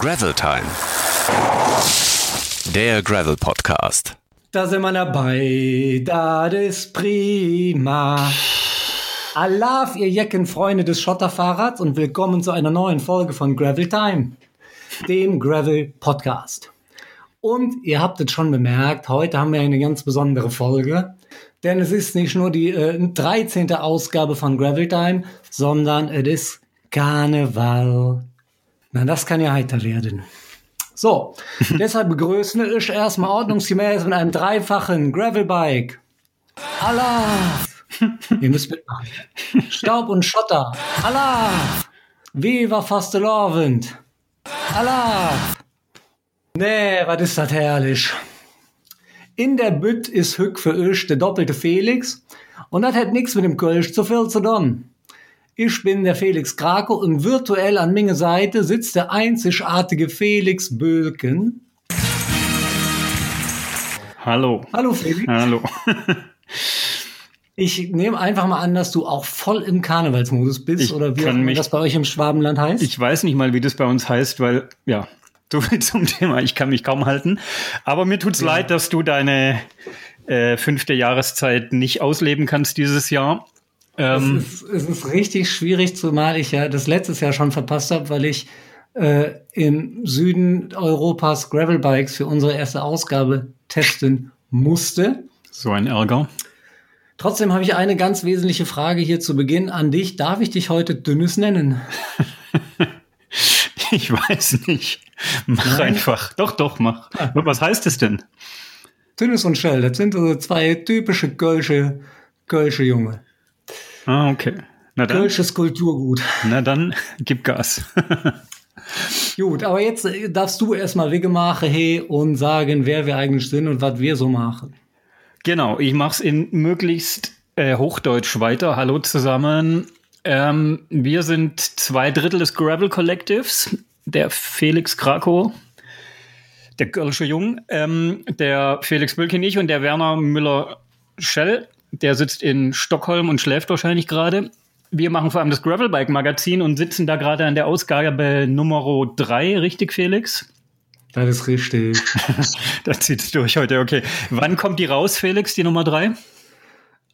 Gravel Time. Der Gravel Podcast. Da sind wir dabei, das ist prima. Alaf, ihr Jeckenfreunde des Schotterfahrrads und willkommen zu einer neuen Folge von Gravel Time, dem Gravel Podcast. Und ihr habt es schon bemerkt, heute haben wir eine ganz besondere Folge, denn es ist nicht nur die äh, 13. Ausgabe von Gravel Time, sondern es ist Karneval. Na, das kann ja heiter werden. So, deshalb begrüßen ich erstmal ordnungsgemäß mit einem dreifachen Gravelbike. Allah! Ihr müsst mitmachen. Staub und Schotter. Allah! Viva Fastelovend. Allah! Nee, was ist das herrlich. In der Bütt ist Hück für ich der doppelte Felix und das hat nichts mit dem Kölsch zu viel zu tun. Ich bin der Felix Krako und virtuell an meiner Seite sitzt der einzigartige Felix Bölken. Hallo. Hallo Felix. Hallo. Ich nehme einfach mal an, dass du auch voll im Karnevalsmodus bist Ich oder wie auch mich- das bei euch im Schwabenland heißt. Ich weiß nicht mal, wie das bei uns heißt, weil, ja, so viel zum Thema. Ich kann mich kaum halten. Aber mir tut's leid, dass du deine äh, fünfte Jahreszeit nicht ausleben kannst dieses Jahr. Ähm, es, ist, es ist richtig schwierig, zumal ich ja das letztes Jahr schon verpasst habe, weil ich äh, im Süden Europas Gravelbikes für unsere erste Ausgabe testen musste. so ein Ärger. Trotzdem habe ich eine ganz wesentliche Frage hier zu Beginn an dich. Darf ich dich heute Dünnes nennen? Ich weiß nicht. Mach Nein? einfach. Doch, doch, mach. Was heißt es denn? Dünnes und Schell, das sind so zwei typische Kölsche, Kölsche Junge. Ah, okay. Na dann, Kölsches Kulturgut. na dann, gib Gas. Gut, aber jetzt äh, darfst du erstmal Wege machen, hey, und sagen, wer wir eigentlich sind und was wir so machen. Genau, ich mach's in möglichst äh, Hochdeutsch weiter. Hallo zusammen. Ähm, wir sind zwei Drittel des Gravel Collectives. Der Felix Krakow, der Gölsche Jung, ähm, der Felix Bülkin, ich und der Werner Müller-Schell. Der sitzt in Stockholm und schläft wahrscheinlich gerade. Wir machen vor allem das Gravelbike-Magazin und sitzen da gerade an der Ausgabe Nummer 3, richtig, Felix? Das ist richtig. Das zieht's durch heute, okay. Wann kommt die raus, Felix, die Nummer 3?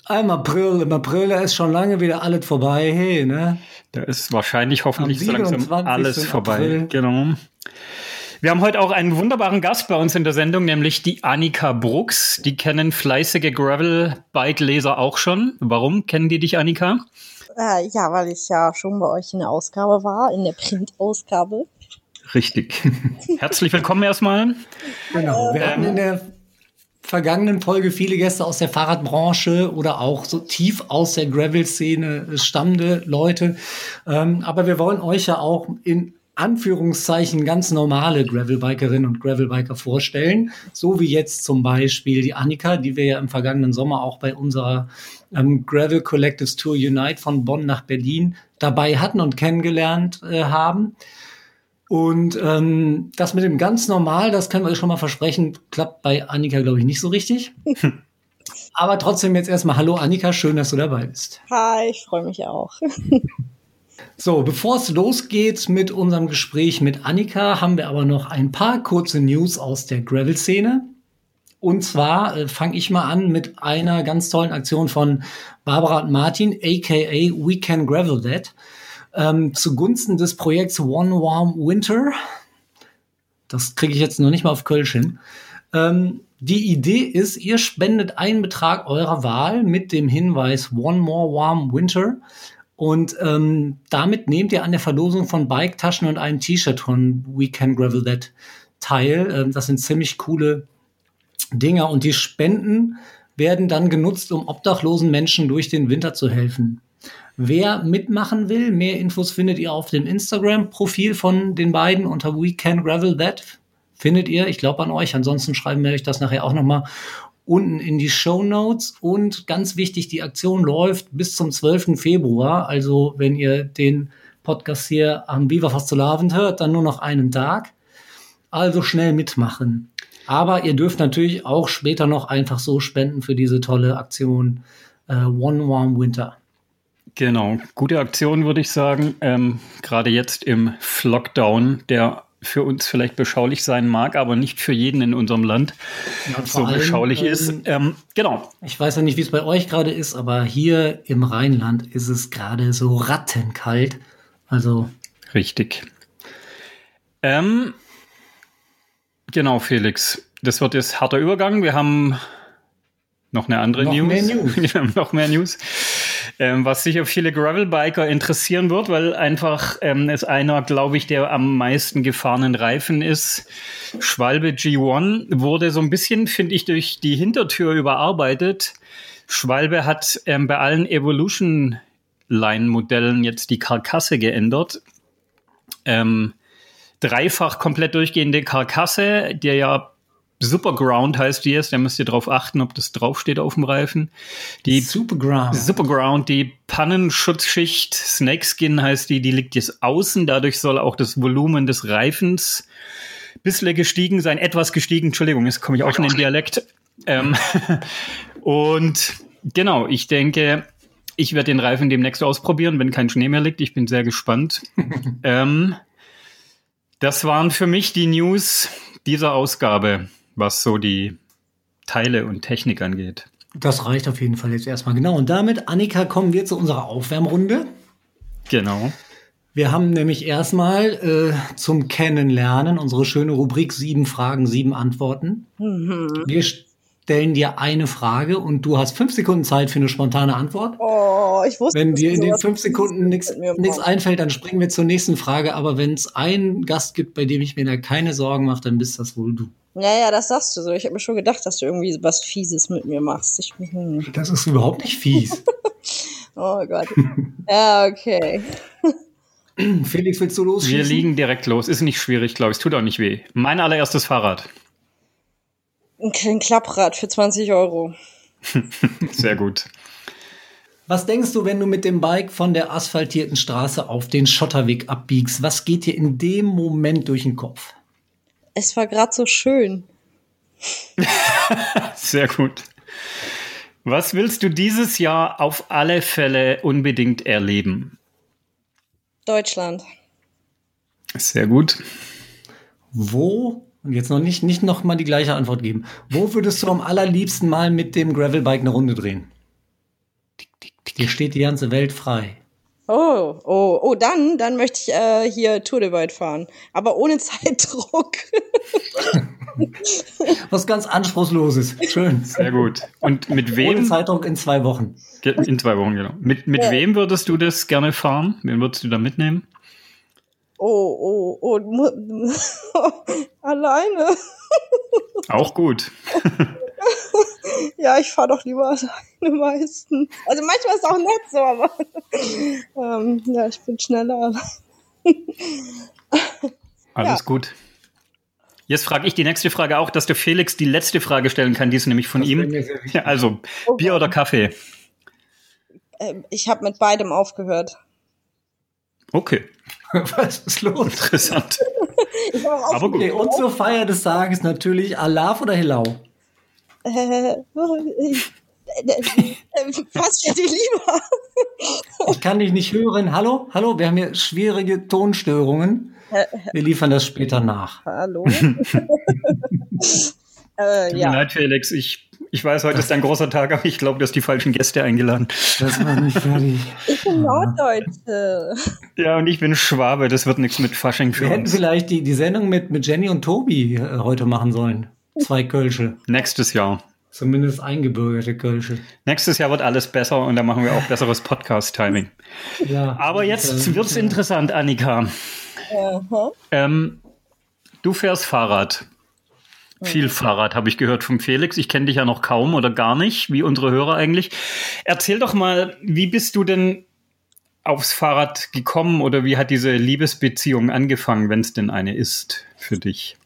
Im April, im April da ist schon lange wieder alles vorbei, hey, ne? Da ist wahrscheinlich hoffentlich so langsam 27. alles vorbei. April. Genau. Wir haben heute auch einen wunderbaren Gast bei uns in der Sendung, nämlich die Annika Brooks. Die kennen fleißige Gravel-Bike-Leser auch schon. Warum kennen die dich, Annika? Äh, ja, weil ich ja schon bei euch in der Ausgabe war, in der Print-Ausgabe. Richtig. Herzlich willkommen erstmal. Genau. Wir hatten in der vergangenen Folge viele Gäste aus der Fahrradbranche oder auch so tief aus der Gravel-Szene stammende Leute. Ähm, aber wir wollen euch ja auch in Anführungszeichen ganz normale Gravelbikerinnen und Gravelbiker vorstellen. So wie jetzt zum Beispiel die Annika, die wir ja im vergangenen Sommer auch bei unserer ähm, Gravel Collectives Tour Unite von Bonn nach Berlin dabei hatten und kennengelernt äh, haben. Und ähm, das mit dem ganz normal, das können wir euch schon mal versprechen, klappt bei Annika, glaube ich, nicht so richtig. Aber trotzdem jetzt erstmal Hallo Annika, schön, dass du dabei bist. Hi, ich freue mich auch. So, bevor es losgeht mit unserem Gespräch mit Annika, haben wir aber noch ein paar kurze News aus der Gravel-Szene. Und zwar äh, fange ich mal an mit einer ganz tollen Aktion von Barbara und Martin, aka We Can Gravel That, ähm, zugunsten des Projekts One Warm Winter. Das kriege ich jetzt noch nicht mal auf Kölsch hin. Ähm, die Idee ist, ihr spendet einen Betrag eurer Wahl mit dem Hinweis One More Warm Winter. Und ähm, damit nehmt ihr an der Verlosung von Bike-Taschen und einem T-Shirt von We Can Gravel That teil. Ähm, das sind ziemlich coole Dinger und die Spenden werden dann genutzt, um obdachlosen Menschen durch den Winter zu helfen. Wer mitmachen will, mehr Infos findet ihr auf dem Instagram-Profil von den beiden unter We Can Gravel That. Findet ihr, ich glaube an euch. Ansonsten schreiben wir euch das nachher auch nochmal unten in die Show Notes. Und ganz wichtig, die Aktion läuft bis zum 12. Februar. Also wenn ihr den Podcast hier am Viva Fastelavend hört, dann nur noch einen Tag. Also schnell mitmachen. Aber ihr dürft natürlich auch später noch einfach so spenden für diese tolle Aktion äh, One Warm Winter. Genau, gute Aktion würde ich sagen. Ähm, Gerade jetzt im Lockdown, der für uns vielleicht beschaulich sein mag, aber nicht für jeden in unserem Land Ja, so allem, beschaulich ähm, ist. Ähm, genau. Ich weiß ja nicht, wie es bei euch gerade ist, aber hier im Rheinland ist es gerade so rattenkalt. Also, Richtig. Ähm, genau, Felix. Das wird jetzt harter Übergang. Wir haben noch eine andere Noch News. mehr News. Noch mehr News. Ähm, was sicher viele Gravelbiker interessieren wird, weil einfach ähm, es einer, glaube ich, der am meisten gefahrenen Reifen ist. Schwalbe G1 wurde so ein bisschen, finde ich, durch die Hintertür überarbeitet. Schwalbe hat ähm, bei allen Evolution Line-Modellen jetzt die Karkasse geändert. Ähm, dreifach komplett durchgehende Karkasse, der ja Superground heißt die jetzt, da müsst ihr drauf achten, ob das draufsteht auf dem Reifen. Die Superground. Superground, die Pannenschutzschicht, Snakeskin heißt die, die liegt jetzt außen, dadurch soll auch das Volumen des Reifens bisschen gestiegen sein, etwas gestiegen, Entschuldigung, jetzt komme ich auch in den Dialekt. Ähm, und genau, ich denke, ich werde den Reifen demnächst ausprobieren, wenn kein Schnee mehr liegt. Ich bin sehr gespannt. ähm, das waren für mich die News dieser Ausgabe, was so die Teile und Technik angeht. Das reicht auf jeden Fall jetzt erstmal. Genau. Und damit, Annika, kommen wir zu unserer Aufwärmrunde. Genau. Wir haben nämlich erstmal äh, zum Kennenlernen unsere schöne Rubrik sieben Fragen, sieben Antworten. Wir stellen dir eine Frage und du hast fünf Sekunden Zeit für eine spontane Antwort. Oh, ich wusste Wenn dir in den fünf Sekunden nichts einfällt, dann springen wir zur nächsten Frage. Aber wenn es einen Gast gibt, bei dem ich mir da keine Sorgen mache, dann bist das wohl du. Ja, ja, das sagst du so. Ich habe mir schon gedacht, dass du irgendwie was Fieses mit mir machst. Ich, hm. Das ist überhaupt nicht fies. Oh Gott. ja, okay. Felix, willst du losschießen? Wir liegen direkt los. Ist nicht schwierig, glaube ich. Es tut auch nicht weh. Mein allererstes Fahrrad. Ein kleines Klapprad für 20 Euro. Sehr gut. Was denkst du, wenn du mit dem Bike von der asphaltierten Straße auf den Schotterweg abbiegst? Was geht dir in dem Moment durch den Kopf? Es war gerade so schön. Sehr gut. Was willst du dieses Jahr auf alle Fälle unbedingt erleben? Deutschland. Sehr gut. Wo, und jetzt noch nicht, nicht noch mal die gleiche Antwort geben, wo würdest du am allerliebsten mal mit dem Gravelbike eine Runde drehen? Dir steht die ganze Welt frei. Oh, oh, oh, dann, dann möchte ich äh, hier Tour de Wald fahren. Aber ohne Zeitdruck. Was ganz Anspruchsloses. Schön. Sehr gut. Und mit Ohne wem? Zeitdruck in zwei Wochen. In zwei Wochen, genau. Mit, mit Ja. wem würdest du das gerne fahren? Wen würdest du da mitnehmen? Oh, oh, oh, alleine. Auch gut. Ja, ich fahre doch lieber alleine meistens. Also manchmal ist es auch nett so, aber ähm, ja, ich bin schneller. Alles Ja. gut. Jetzt frage ich die nächste Frage auch, dass der Felix die letzte Frage stellen kann. Die ist nämlich von Das ihm. Ja, also, Bier oder Kaffee? Ähm, ich habe mit beidem aufgehört. Okay, Was ist los? interessant. Ich hab auch Aber gut. Okay, und zur Feier des Tages natürlich Alaf oder Hillau? Äh, was für die lieber? Ich kann dich nicht hören. Hallo? Hallo? Wir haben hier schwierige Tonstörungen. Wir liefern das später nach. Hallo? Tut äh, mir ja. leid, Felix. Ich, ich weiß, heute ist ein großer Tag, aber ich glaube, du hast die falschen Gäste eingeladen. Das war nicht fertig. Ich bin Norddeutsche. Ja, und ich bin Schwabe. Das wird nichts mit Fasching für Wir hätten uns. vielleicht die, die Sendung mit, mit Jenny und Tobi äh, heute machen sollen. Zwei Kölsche. Nächstes Jahr. Zumindest eingebürgerte Kölsche. Nächstes Jahr wird alles besser und dann machen wir auch besseres Podcast-Timing. Ja. Aber jetzt wird's interessant, Annika. Aha. Ähm, du fährst Fahrrad. Viel Fahrrad habe ich gehört vom Felix. Ich kenne dich ja noch kaum oder gar nicht, wie unsere Hörer eigentlich. Erzähl doch mal, wie bist du denn aufs Fahrrad gekommen oder wie hat diese Liebesbeziehung angefangen, wenn es denn eine ist für dich?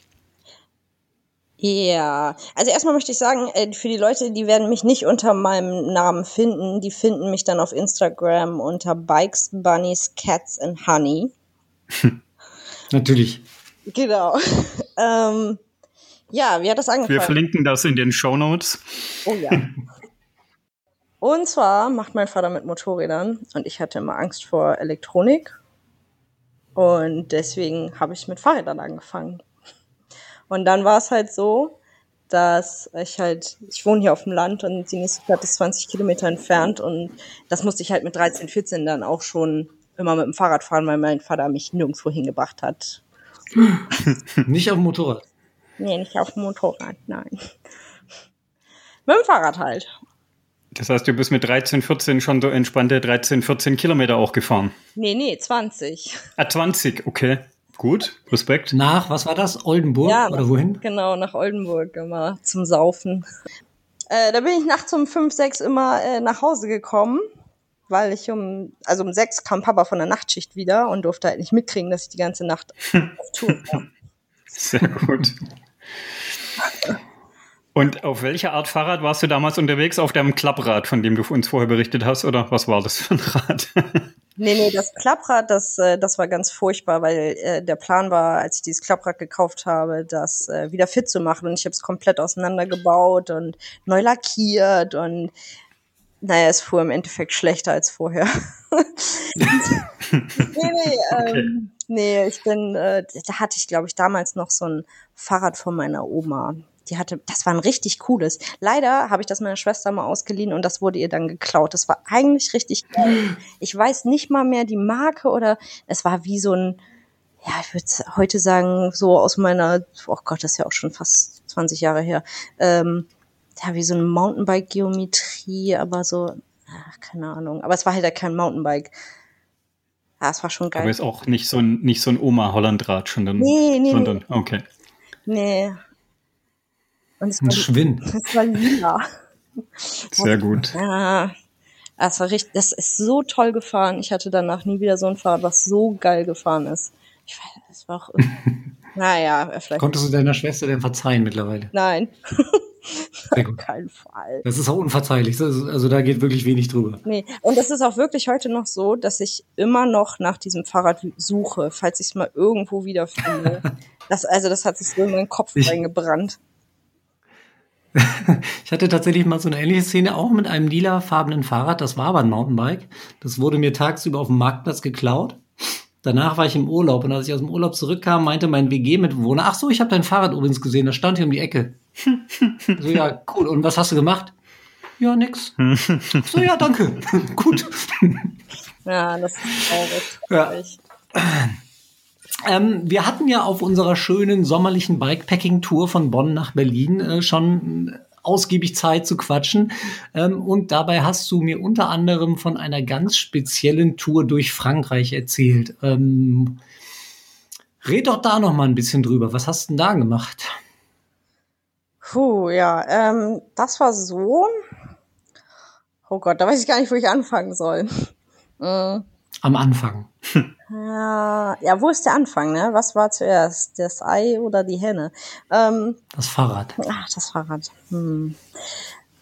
Ja, also erstmal möchte ich sagen, äh, für die Leute, die werden mich nicht unter meinem Namen finden, die finden mich dann auf Instagram unter Bikes, Bunnies, Cats and Honey. Natürlich. Genau. ähm, ja, wie hat das Wir angefangen? verlinken das in den Show Notes. Oh ja. Und zwar macht mein Vater mit Motorrädern und ich hatte immer Angst vor Elektronik. Und deswegen habe ich mit Fahrrädern angefangen. Und dann war es halt so, dass ich halt, ich wohne hier auf dem Land und die nächste Stadt ist 20 Kilometer entfernt und das musste ich halt mit 13, 14 dann auch schon immer mit dem Fahrrad fahren, weil mein Vater mich nirgendwo hingebracht hat. nicht auf dem Motorrad? Nee, nicht auf dem Motorrad, nein. mit dem Fahrrad halt. Das heißt, du bist mit 13, 14 schon so entspannte 13, 14 Kilometer auch gefahren? Nee, nee, 20. Ah, 20, okay. Gut, Respekt. Nach, was war das? Oldenburg ja, oder wohin? Genau, nach Oldenburg immer zum Saufen. Äh, da bin ich nachts um 5, 6 immer äh, nach Hause gekommen, weil ich um, also um 6 kam Papa von der Nachtschicht wieder und durfte halt nicht mitkriegen, dass ich die ganze Nacht auf Tour war. Sehr gut. Und auf welcher Art Fahrrad warst du damals unterwegs? Auf dem Klapprad, von dem du uns vorher berichtet hast, oder was war das für ein Rad? nee, nee, das Klapprad, das, äh, das war ganz furchtbar, weil äh, der Plan war, als ich dieses Klapprad gekauft habe, das äh, wieder fit zu machen. Und ich habe es komplett auseinandergebaut und neu lackiert und naja, es fuhr im Endeffekt schlechter als vorher. nee, nee, ähm, nee, ich bin, äh, da hatte ich, glaube ich, damals noch so ein Fahrrad von meiner Oma die hatte, das war ein richtig cooles. Leider habe ich das meiner Schwester mal ausgeliehen und das wurde ihr dann geklaut. Das war eigentlich richtig geil. Ich weiß nicht mal mehr die Marke oder es war wie so ein, ja, ich würde heute sagen, so aus meiner, oh Gott, das ist ja auch schon fast 20 Jahre her, ähm, ja, wie so ein Mountainbike-Geometrie, aber so, ach, keine Ahnung. Aber es war halt kein Mountainbike. Ja, es war schon geil. Aber ist auch nicht so ein, nicht so ein Oma-Hollandrad schon dann. Nee, nee. Sondern, nee. okay. Nee, und es ein Schwind. Es war lila. Sehr gut. Ja, das war richtig, das ist so toll gefahren. Ich hatte danach nie wieder so ein Fahrrad, was so geil gefahren ist. Ich weiß, es war auch, naja, vielleicht. Konntest du deiner Schwester denn verzeihen mittlerweile? Nein. Auf keinen Fall. Das ist auch unverzeihlich. Also da geht wirklich wenig drüber. Nee, und es ist auch wirklich heute noch so, dass ich immer noch nach diesem Fahrrad suche, falls ich es mal irgendwo wiederfinde. das, also das hat sich so in meinen Kopf ich, reingebrannt. ich hatte tatsächlich mal so eine ähnliche Szene, auch mit einem lilafarbenen Fahrrad. Das war aber ein Mountainbike. Das wurde mir tagsüber auf dem Marktplatz geklaut. Danach war ich im Urlaub und als ich aus dem Urlaub zurückkam, meinte mein WG-Mitbewohner, ach so, ich habe dein Fahrrad übrigens gesehen, das stand hier um die Ecke. so, ja, cool. Und was hast du gemacht? Ja, nix. so, ja, danke. Gut. Ja, das ist traurig. Ja. Ähm, wir hatten ja auf unserer schönen sommerlichen Bikepacking-Tour von Bonn nach Berlin äh, schon ausgiebig Zeit zu quatschen. Ähm, und dabei hast du mir unter anderem von einer ganz speziellen Tour durch Frankreich erzählt. Ähm, red doch da noch mal ein bisschen drüber. Was hast du denn da gemacht? Puh, ja, ähm, das war so. Oh Gott, da weiß ich gar nicht, wo ich anfangen soll. Mhm. Am Anfang. Ja, ja, wo ist der Anfang, ne? Was war zuerst? Das Ei oder die Henne? Ähm, das Fahrrad. Ach, das Fahrrad. Hm.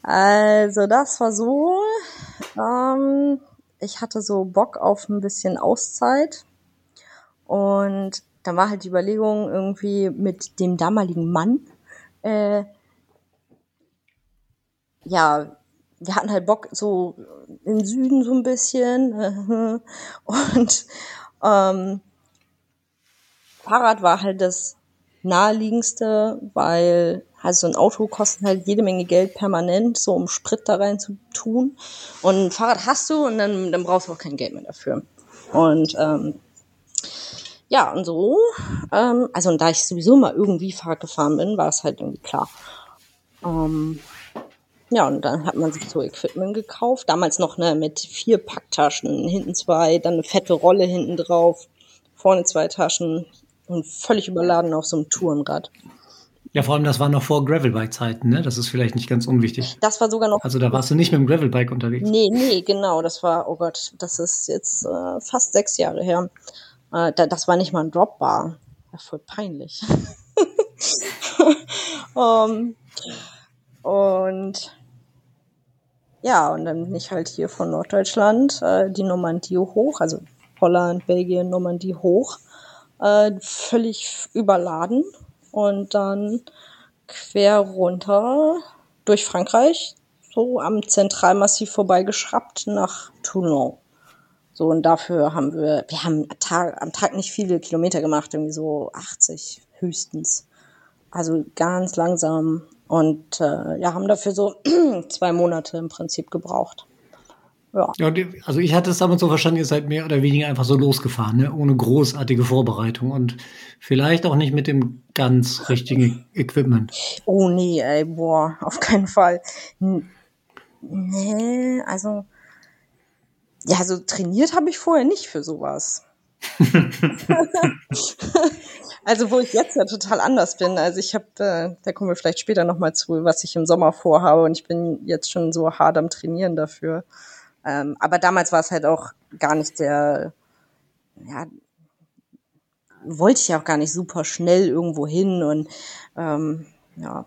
Also, das war so. Ähm, ich hatte so Bock auf ein bisschen Auszeit. Und dann war halt die Überlegung irgendwie mit dem damaligen Mann, äh, ja, wir hatten halt Bock so im Süden so ein bisschen und ähm, Fahrrad war halt das naheliegendste, weil halt so ein Auto kostet halt jede Menge Geld permanent, so um Sprit da rein zu tun. Und ein Fahrrad hast du und dann, dann brauchst du auch kein Geld mehr dafür. Und ähm, ja, und so, ähm, also und da ich sowieso mal irgendwie Fahrrad gefahren bin, war es halt irgendwie klar. Ähm, ja, und dann hat man sich so Equipment gekauft. Damals noch ne, mit vier Packtaschen, hinten zwei, dann eine fette Rolle hinten drauf, vorne zwei Taschen und völlig überladen auf so einem Tourenrad. Ja, vor allem, das war noch vor Gravelbike-Zeiten, ne? Das ist vielleicht nicht ganz unwichtig. Das war sogar noch. Also da warst du nicht mit dem Gravelbike unterwegs. Nee, nee, genau. Das war, oh Gott, das ist jetzt äh, fast sechs Jahre her. Äh, da, das war nicht mal ein Dropbar. Ja, voll peinlich. um, und ja, und dann bin ich halt hier von Norddeutschland äh, die Normandie hoch, also Holland, Belgien, Normandie hoch, äh, völlig überladen und dann quer runter durch Frankreich, so am Zentralmassiv vorbeigeschraubt nach Toulon. So, und dafür haben wir, wir haben Tag, am Tag nicht viele Kilometer gemacht, irgendwie so 80 höchstens. Also ganz langsam. Und äh, ja, haben dafür so zwei Monate im Prinzip gebraucht. Ja. ja. Also ich hatte es damals so verstanden, ihr seid mehr oder weniger einfach so losgefahren, ne? ohne großartige Vorbereitung und vielleicht auch nicht mit dem ganz richtigen Equipment. Oh nee, ey, boah, auf keinen Fall. Nee, also ja, so trainiert habe ich vorher nicht für sowas. also wo ich jetzt ja total anders bin. Also ich habe, äh, da kommen wir vielleicht später nochmal zu, was ich im Sommer vorhabe und ich bin jetzt schon so hart am Trainieren dafür. Ähm, aber damals war es halt auch gar nicht der, ja, wollte ich ja auch gar nicht super schnell irgendwo hin und ähm, ja.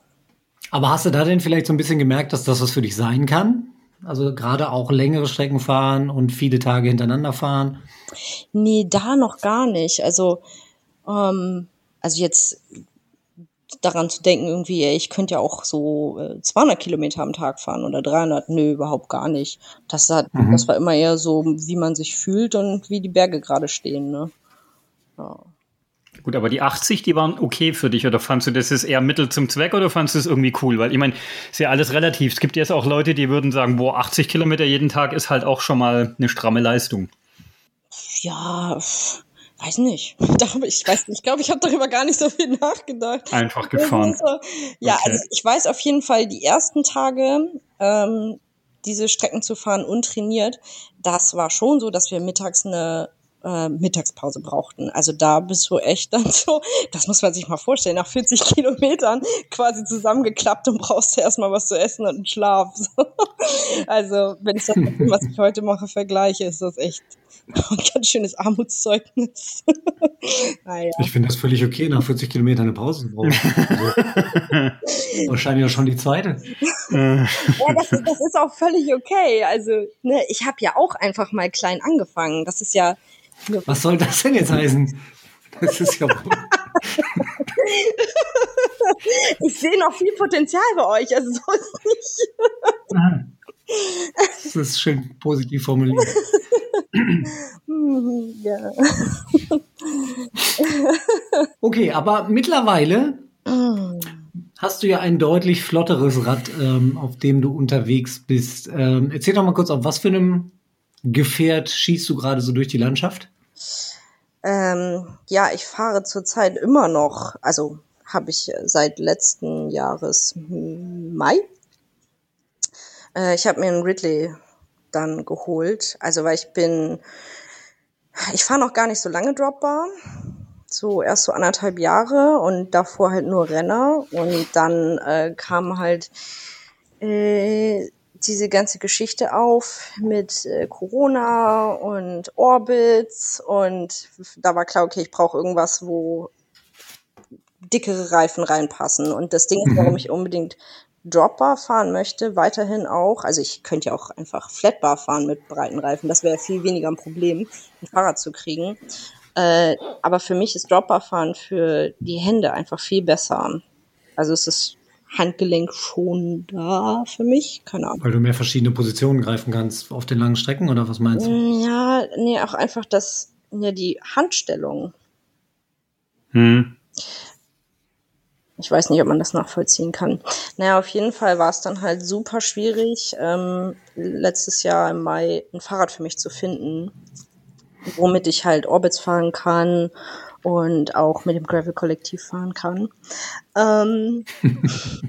Aber hast du da denn vielleicht so ein bisschen gemerkt, dass das was für dich sein kann? Also gerade auch längere Strecken fahren und viele Tage hintereinander fahren? Nee, da noch gar nicht. Also, ähm, also jetzt daran zu denken, irgendwie, ey, ich könnte ja auch so äh, 200 Kilometer am Tag fahren oder 300. Nö, überhaupt gar nicht. Das, hat, mhm. das war immer eher so, wie man sich fühlt und wie die Berge gerade stehen. Ne? Ja. Gut, aber die 80, die waren okay für dich oder fandst du, das ist eher Mittel zum Zweck oder fandst du es irgendwie cool? Weil ich meine, ist ja alles relativ. Es gibt jetzt auch Leute, die würden sagen, boah, 80 Kilometer jeden Tag ist halt auch schon mal eine stramme Leistung. Ja, weiß nicht. Ich weiß nicht. Ich glaube, ich habe darüber gar nicht so viel nachgedacht. Einfach gefahren. ja, okay. also ich weiß auf jeden Fall, die ersten Tage, ähm, diese Strecken zu fahren untrainiert, das war schon so, dass wir mittags eine äh, Mittagspause brauchten. Also da bist du echt dann so, das muss man sich mal vorstellen, nach 40 Kilometern quasi zusammengeklappt und brauchst erstmal was zu essen und einen Schlaf. also wenn ich das mit dem, was ich heute mache, vergleiche, ist das echt ein ganz schönes Armutszeugnis. naja. Ich finde das völlig okay, nach 40 Kilometern eine Pause zu brauchen. Also, wahrscheinlich auch schon die zweite. ja, das, das ist auch völlig okay. Also, ne, ich habe ja auch einfach mal klein angefangen. Das ist ja, was soll das denn jetzt heißen? Das ist ja. ich sehe noch viel Potenzial bei euch, also so ist nicht. Das ist schön positiv formuliert. ja. okay, aber mittlerweile hast du ja ein deutlich flotteres Rad, ähm, auf dem du unterwegs bist. Ähm, erzähl doch mal kurz, auf was für einem Gefährt schießt du gerade so durch die Landschaft? Ähm, ja, ich fahre zurzeit immer noch, also habe ich seit letzten Jahres Mai. Äh, ich habe mir einen Ridley dann geholt, also weil ich bin, ich fahre noch gar nicht so lange Dropbar, so erst so anderthalb Jahre und davor halt nur Renner und dann äh, kam halt äh, diese ganze Geschichte auf mit äh, Corona und Orbits und da war klar, okay, ich brauche irgendwas, wo dickere Reifen reinpassen. Und das Ding ist, warum mhm. ich unbedingt Dropbar fahren möchte, weiterhin auch. Also ich könnte ja auch einfach Flatbar fahren mit breiten Reifen. Das wäre viel weniger ein Problem, ein Fahrrad zu kriegen. Äh, aber für mich ist Dropbar fahren für die Hände einfach viel besser. Also es ist Handgelenk schon da für mich. Keine Ahnung. Weil du mehr verschiedene Positionen greifen kannst auf den langen Strecken oder was meinst du? Mm, ja, nee, auch einfach das, ja, die Handstellung. Hm. Ich weiß nicht, ob man das nachvollziehen kann. Naja, auf jeden Fall war es dann halt super schwierig, ähm, letztes Jahr im Mai ein Fahrrad für mich zu finden, womit ich halt Orbits fahren kann und auch mit dem Gravel-Kollektiv fahren kann. Ähm,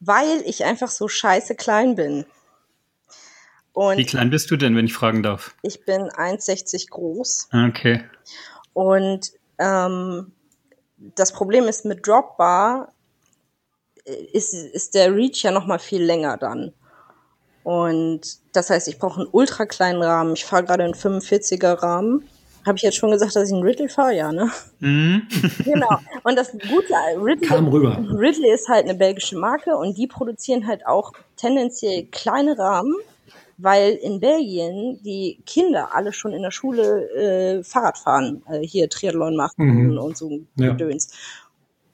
weil ich einfach so scheiße klein bin. Und Wie klein bist du denn, wenn ich fragen darf? Ich bin 1,60 groß. Okay. Und ähm, das Problem ist mit Dropbar ist, ist der Reach ja noch mal viel länger dann. Und das heißt, ich brauche einen ultra kleinen Rahmen. Ich fahre gerade einen 45er Rahmen habe ich jetzt schon gesagt, dass ich einen Ridley fahre, ja, ne? Mhm. genau. Und das Gute, Ridley, Kam rüber. Ridley ist halt eine belgische Marke und die produzieren halt auch tendenziell kleine Rahmen, weil in Belgien die Kinder alle schon in der Schule äh, Fahrrad fahren, äh, hier Triathlon machen mhm. und so ja. Gedöns.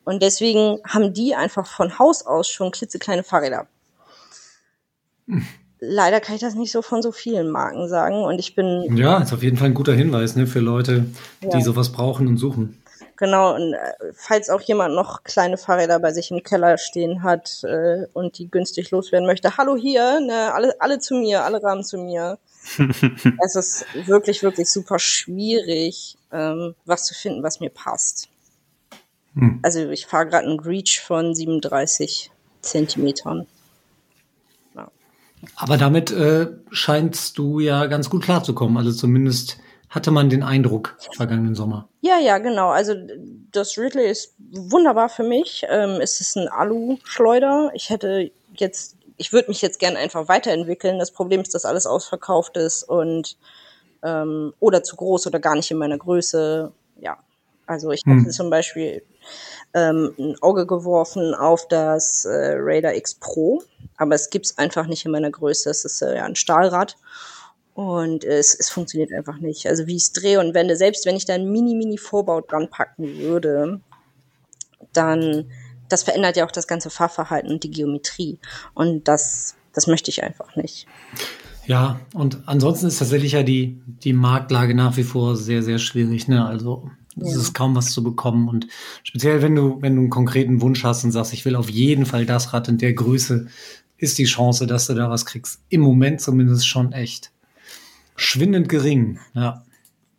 Und deswegen haben die einfach von Haus aus schon klitzekleine Fahrräder. leider kann ich das nicht so von so vielen Marken sagen. Und ich bin. Ja, ist auf jeden Fall ein guter Hinweis ne, für Leute, die Ja. sowas brauchen und suchen. Genau, und äh, falls auch jemand noch kleine Fahrräder bei sich im Keller stehen hat äh, und die günstig loswerden möchte, hallo hier, ne, alle, alle zu mir, alle Rahmen zu mir. es ist wirklich, wirklich super schwierig, ähm, was zu finden, was mir passt. Hm. Also ich fahre gerade einen Reach von 37 Zentimetern. Aber damit äh, scheinst du ja ganz gut klarzukommen. Also zumindest hatte man den Eindruck vergangenen Sommer. Ja, ja, genau. Also das Ridley ist wunderbar für mich. Ähm, es ist ein Alu-Schleuder. Ich hätte jetzt, ich würde mich jetzt gern einfach weiterentwickeln. Das Problem ist, dass alles ausverkauft ist und ähm, oder zu groß oder gar nicht in meiner Größe. Ja, also ich Hm. hatte zum Beispiel ähm, ein Auge geworfen auf das äh, Raider X Pro, aber es gibt's einfach nicht in meiner Größe. Es ist äh, ja ein Stahlrad und es, es funktioniert einfach nicht. Also wie ich es drehe und wende, selbst wenn ich da ein Mini-Mini-Vorbau dran packen würde, dann, das verändert ja auch das ganze Fahrverhalten und die Geometrie. Und das, das möchte ich einfach nicht. Ja, und ansonsten ist tatsächlich ja die, die Marktlage nach wie vor sehr, sehr schwierig. Ne? Also es Ja. ist kaum was zu bekommen. Und speziell, wenn du, wenn du einen konkreten Wunsch hast und sagst, ich will auf jeden Fall das Rad in der Größe, ist die Chance, dass du da was kriegst, im Moment zumindest schon echt schwindend gering. Ja.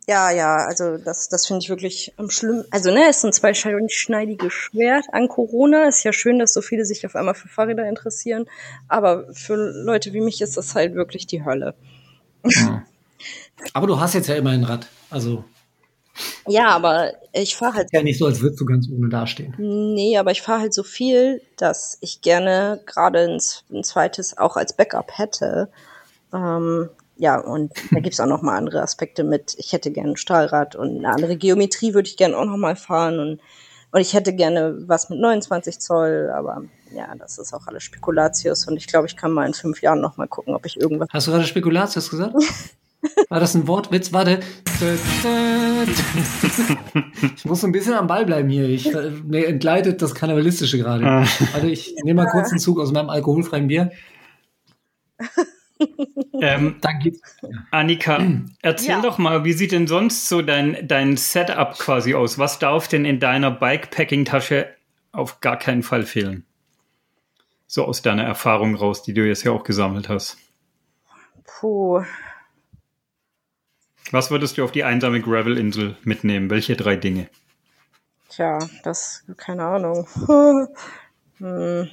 Ja, ja, also das, das finde ich wirklich am schlimm. Also, ne, es ist ein zweischneidiges Schwert an Corona. Ist ja schön, dass so viele sich auf einmal für Fahrräder interessieren. Aber für Leute wie mich ist das halt wirklich die Hölle. Aber du hast jetzt ja immer ein Rad. Also Ja, aber ich fahre halt ja nicht so, als würdest du ganz ohne dastehen. Nee, aber ich fahre halt so viel, dass ich gerne gerade ein, ein zweites auch als Backup hätte. Ähm, ja, und da gibt's auch noch mal andere Aspekte mit. Ich hätte gerne ein Stahlrad und eine andere Geometrie würde ich gerne auch noch mal fahren. Und, und ich hätte gerne was mit 29 Zoll, aber ja, das ist auch alles Spekulatius. Und ich glaube, ich kann mal in fünf Jahren noch mal gucken, ob ich irgendwas... Hast du gerade Spekulatius gesagt? War das ein Wortwitz? Warte. Ich muss so ein bisschen am Ball bleiben hier. Ich, äh, mir entgleitet das Kannibalistische gerade. Warte, ich nehme mal kurz einen Zug aus meinem alkoholfreien Bier. Ähm, geht's. Annika, erzähl Ja. doch mal, wie sieht denn sonst so dein, dein Setup quasi aus? Was darf denn in deiner Bikepacking-Tasche auf gar keinen Fall fehlen? So aus deiner Erfahrung raus, die du jetzt ja auch gesammelt hast. Puh, Was würdest du auf die einsame Gravel-Insel mitnehmen? Welche drei Dinge? tja, das, keine Ahnung. hm.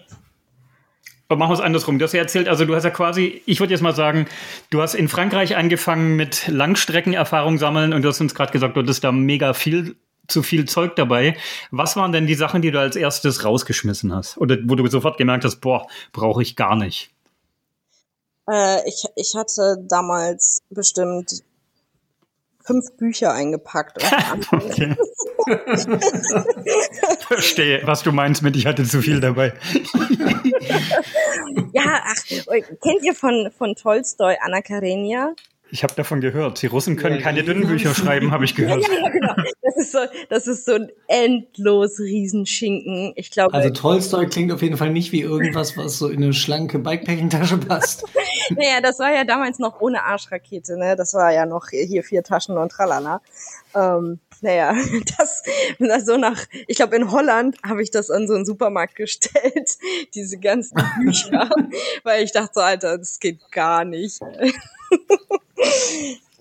Aber machen wir es andersrum. Du hast ja erzählt, also du hast ja quasi, ich würde jetzt mal sagen, du hast in Frankreich angefangen mit Langstreckenerfahrung sammeln und du hast uns gerade gesagt, du hattest da mega viel zu viel Zeug dabei. Was waren denn die Sachen, die du als erstes rausgeschmissen hast? Oder wo du sofort gemerkt hast, boah, brauche ich gar nicht. Äh, ich, ich hatte damals bestimmt fünf Bücher eingepackt. Okay. Verstehe, was du meinst mit, ich hatte zu viel dabei. ja, ach, kennt ihr von, von Tolstoi Anna Karenina? Ich habe davon gehört. Die Russen können Ja, keine ja. dünnen Bücher schreiben, habe ich gehört. Ja, genau. Das ist so, das ist so ein endlos Riesenschinken. Ich glaube, Also Tolstoi klingt auf jeden Fall nicht wie irgendwas, was so in eine schlanke Bikepacking-Tasche passt. naja, das war ja damals noch ohne Arschrakete, ne? Das war ja noch hier vier Taschen und tralala. Ähm, naja, das, so nach, ich glaube in Holland habe ich das an so einen Supermarkt gestellt, diese ganzen Bücher, weil ich dachte so, Alter, das geht gar nicht.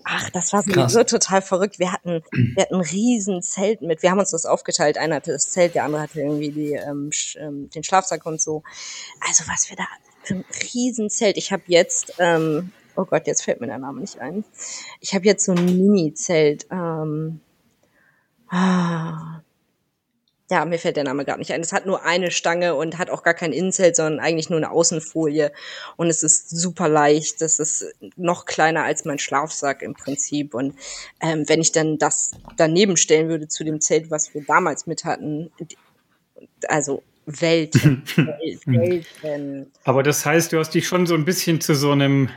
Ach, das war Krass. sowieso total verrückt. Wir hatten, wir hatten ein riesen Zelt mit. Wir haben uns das aufgeteilt. Einer hatte das Zelt, der andere hatte irgendwie die, ähm, sch, ähm, den Schlafsack und so. Also was wir da für ein riesen Zelt. Ich habe jetzt, ähm, oh Gott, jetzt fällt mir der Name nicht ein. Ich habe jetzt so ein Mini-Zelt. Ähm, ah, ja, mir fällt der Name gar nicht ein. Es hat nur eine Stange und hat auch gar kein Innenzelt, sondern eigentlich nur eine Außenfolie. Und es ist super leicht. Das ist noch kleiner als mein Schlafsack im Prinzip. Und ähm, wenn ich dann das daneben stellen würde zu dem Zelt, was wir damals mit hatten, also Welten, Welten, Welten. Aber das heißt, du hast dich schon so ein bisschen zu so einem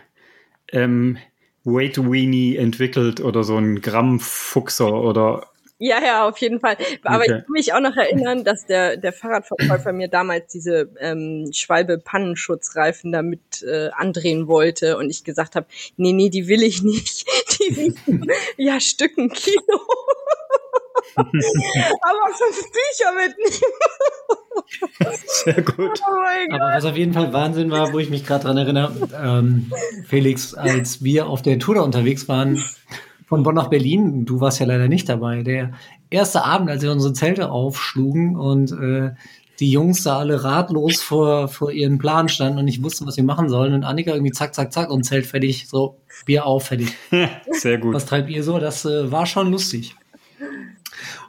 ähm, Weight Weenie entwickelt oder so ein Grammfuchser oder Ja, ja, auf jeden Fall. Aber Okay. ich kann mich auch noch erinnern, dass der, der Fahrradverkäufer mir damals diese ähm, Schwalbe-Pannenschutzreifen damit äh, andrehen wollte und ich gesagt habe, nee, nee, die will ich nicht. Die wiegen ja Stück ein Kilo. Aber fünf Bücher mitnehmen. Sehr gut. Oh mein Gott. Aber was auf jeden Fall Wahnsinn war, wo ich mich gerade dran erinnere, ähm, Felix, als wir auf der Tour da unterwegs waren, von Bonn nach Berlin, du warst ja leider nicht dabei, der erste Abend, als wir unsere Zelte aufschlugen und äh, die Jungs da alle ratlos vor, vor ihren Plan standen und nicht wussten, was sie machen sollen und Annika irgendwie zack, zack, zack und Zelt fertig, so, Bier auf, fertig. Sehr gut. Was treibt ihr so? Das äh, war schon lustig.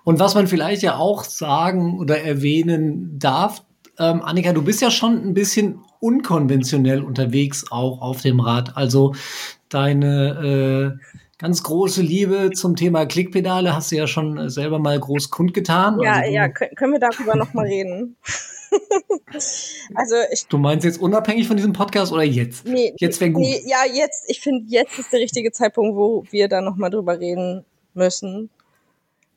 Und was man vielleicht ja auch sagen oder erwähnen darf, ähm, Annika, du bist ja schon ein bisschen unkonventionell unterwegs auch auf dem Rad. Also deine äh, ganz große Liebe zum Thema Klickpedale hast du ja schon selber mal groß kundgetan. Ja, also ja, kö- können wir darüber noch mal reden? also ich Du meinst jetzt unabhängig von diesem Podcast oder jetzt? Nee, Jetzt wäre gut. Nee, ja, jetzt, ich finde, jetzt ist der richtige Zeitpunkt, wo wir da nochmal drüber reden müssen.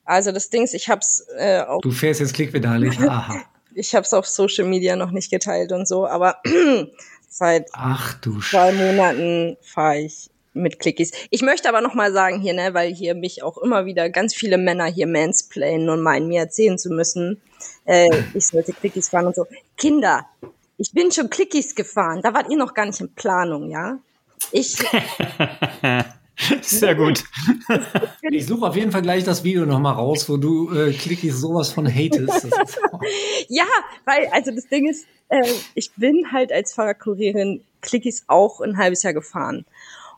Also das Ding ist, ich hab's, äh, auf, Du fährst jetzt Klickpedale. Aha. ich hab's auf Social Media noch nicht geteilt und so, aber seit Ach du zwei Monaten fahre ich mit Clickies. Ich möchte aber noch mal sagen hier, ne, weil hier mich auch immer wieder ganz viele Männer hier mansplainen und meinen, mir erzählen zu müssen, äh, ich sollte Clickies fahren und so. Kinder, ich bin schon Clickies gefahren, da wart ihr noch gar nicht in Planung, ja? Ich, Sehr gut. Ich suche auf jeden Fall gleich das Video nochmal raus, wo du äh, Clickies sowas von hatest. Ja, weil, also das Ding ist, äh, ich bin halt als Fahrradkurierin Clickies auch ein halbes Jahr gefahren.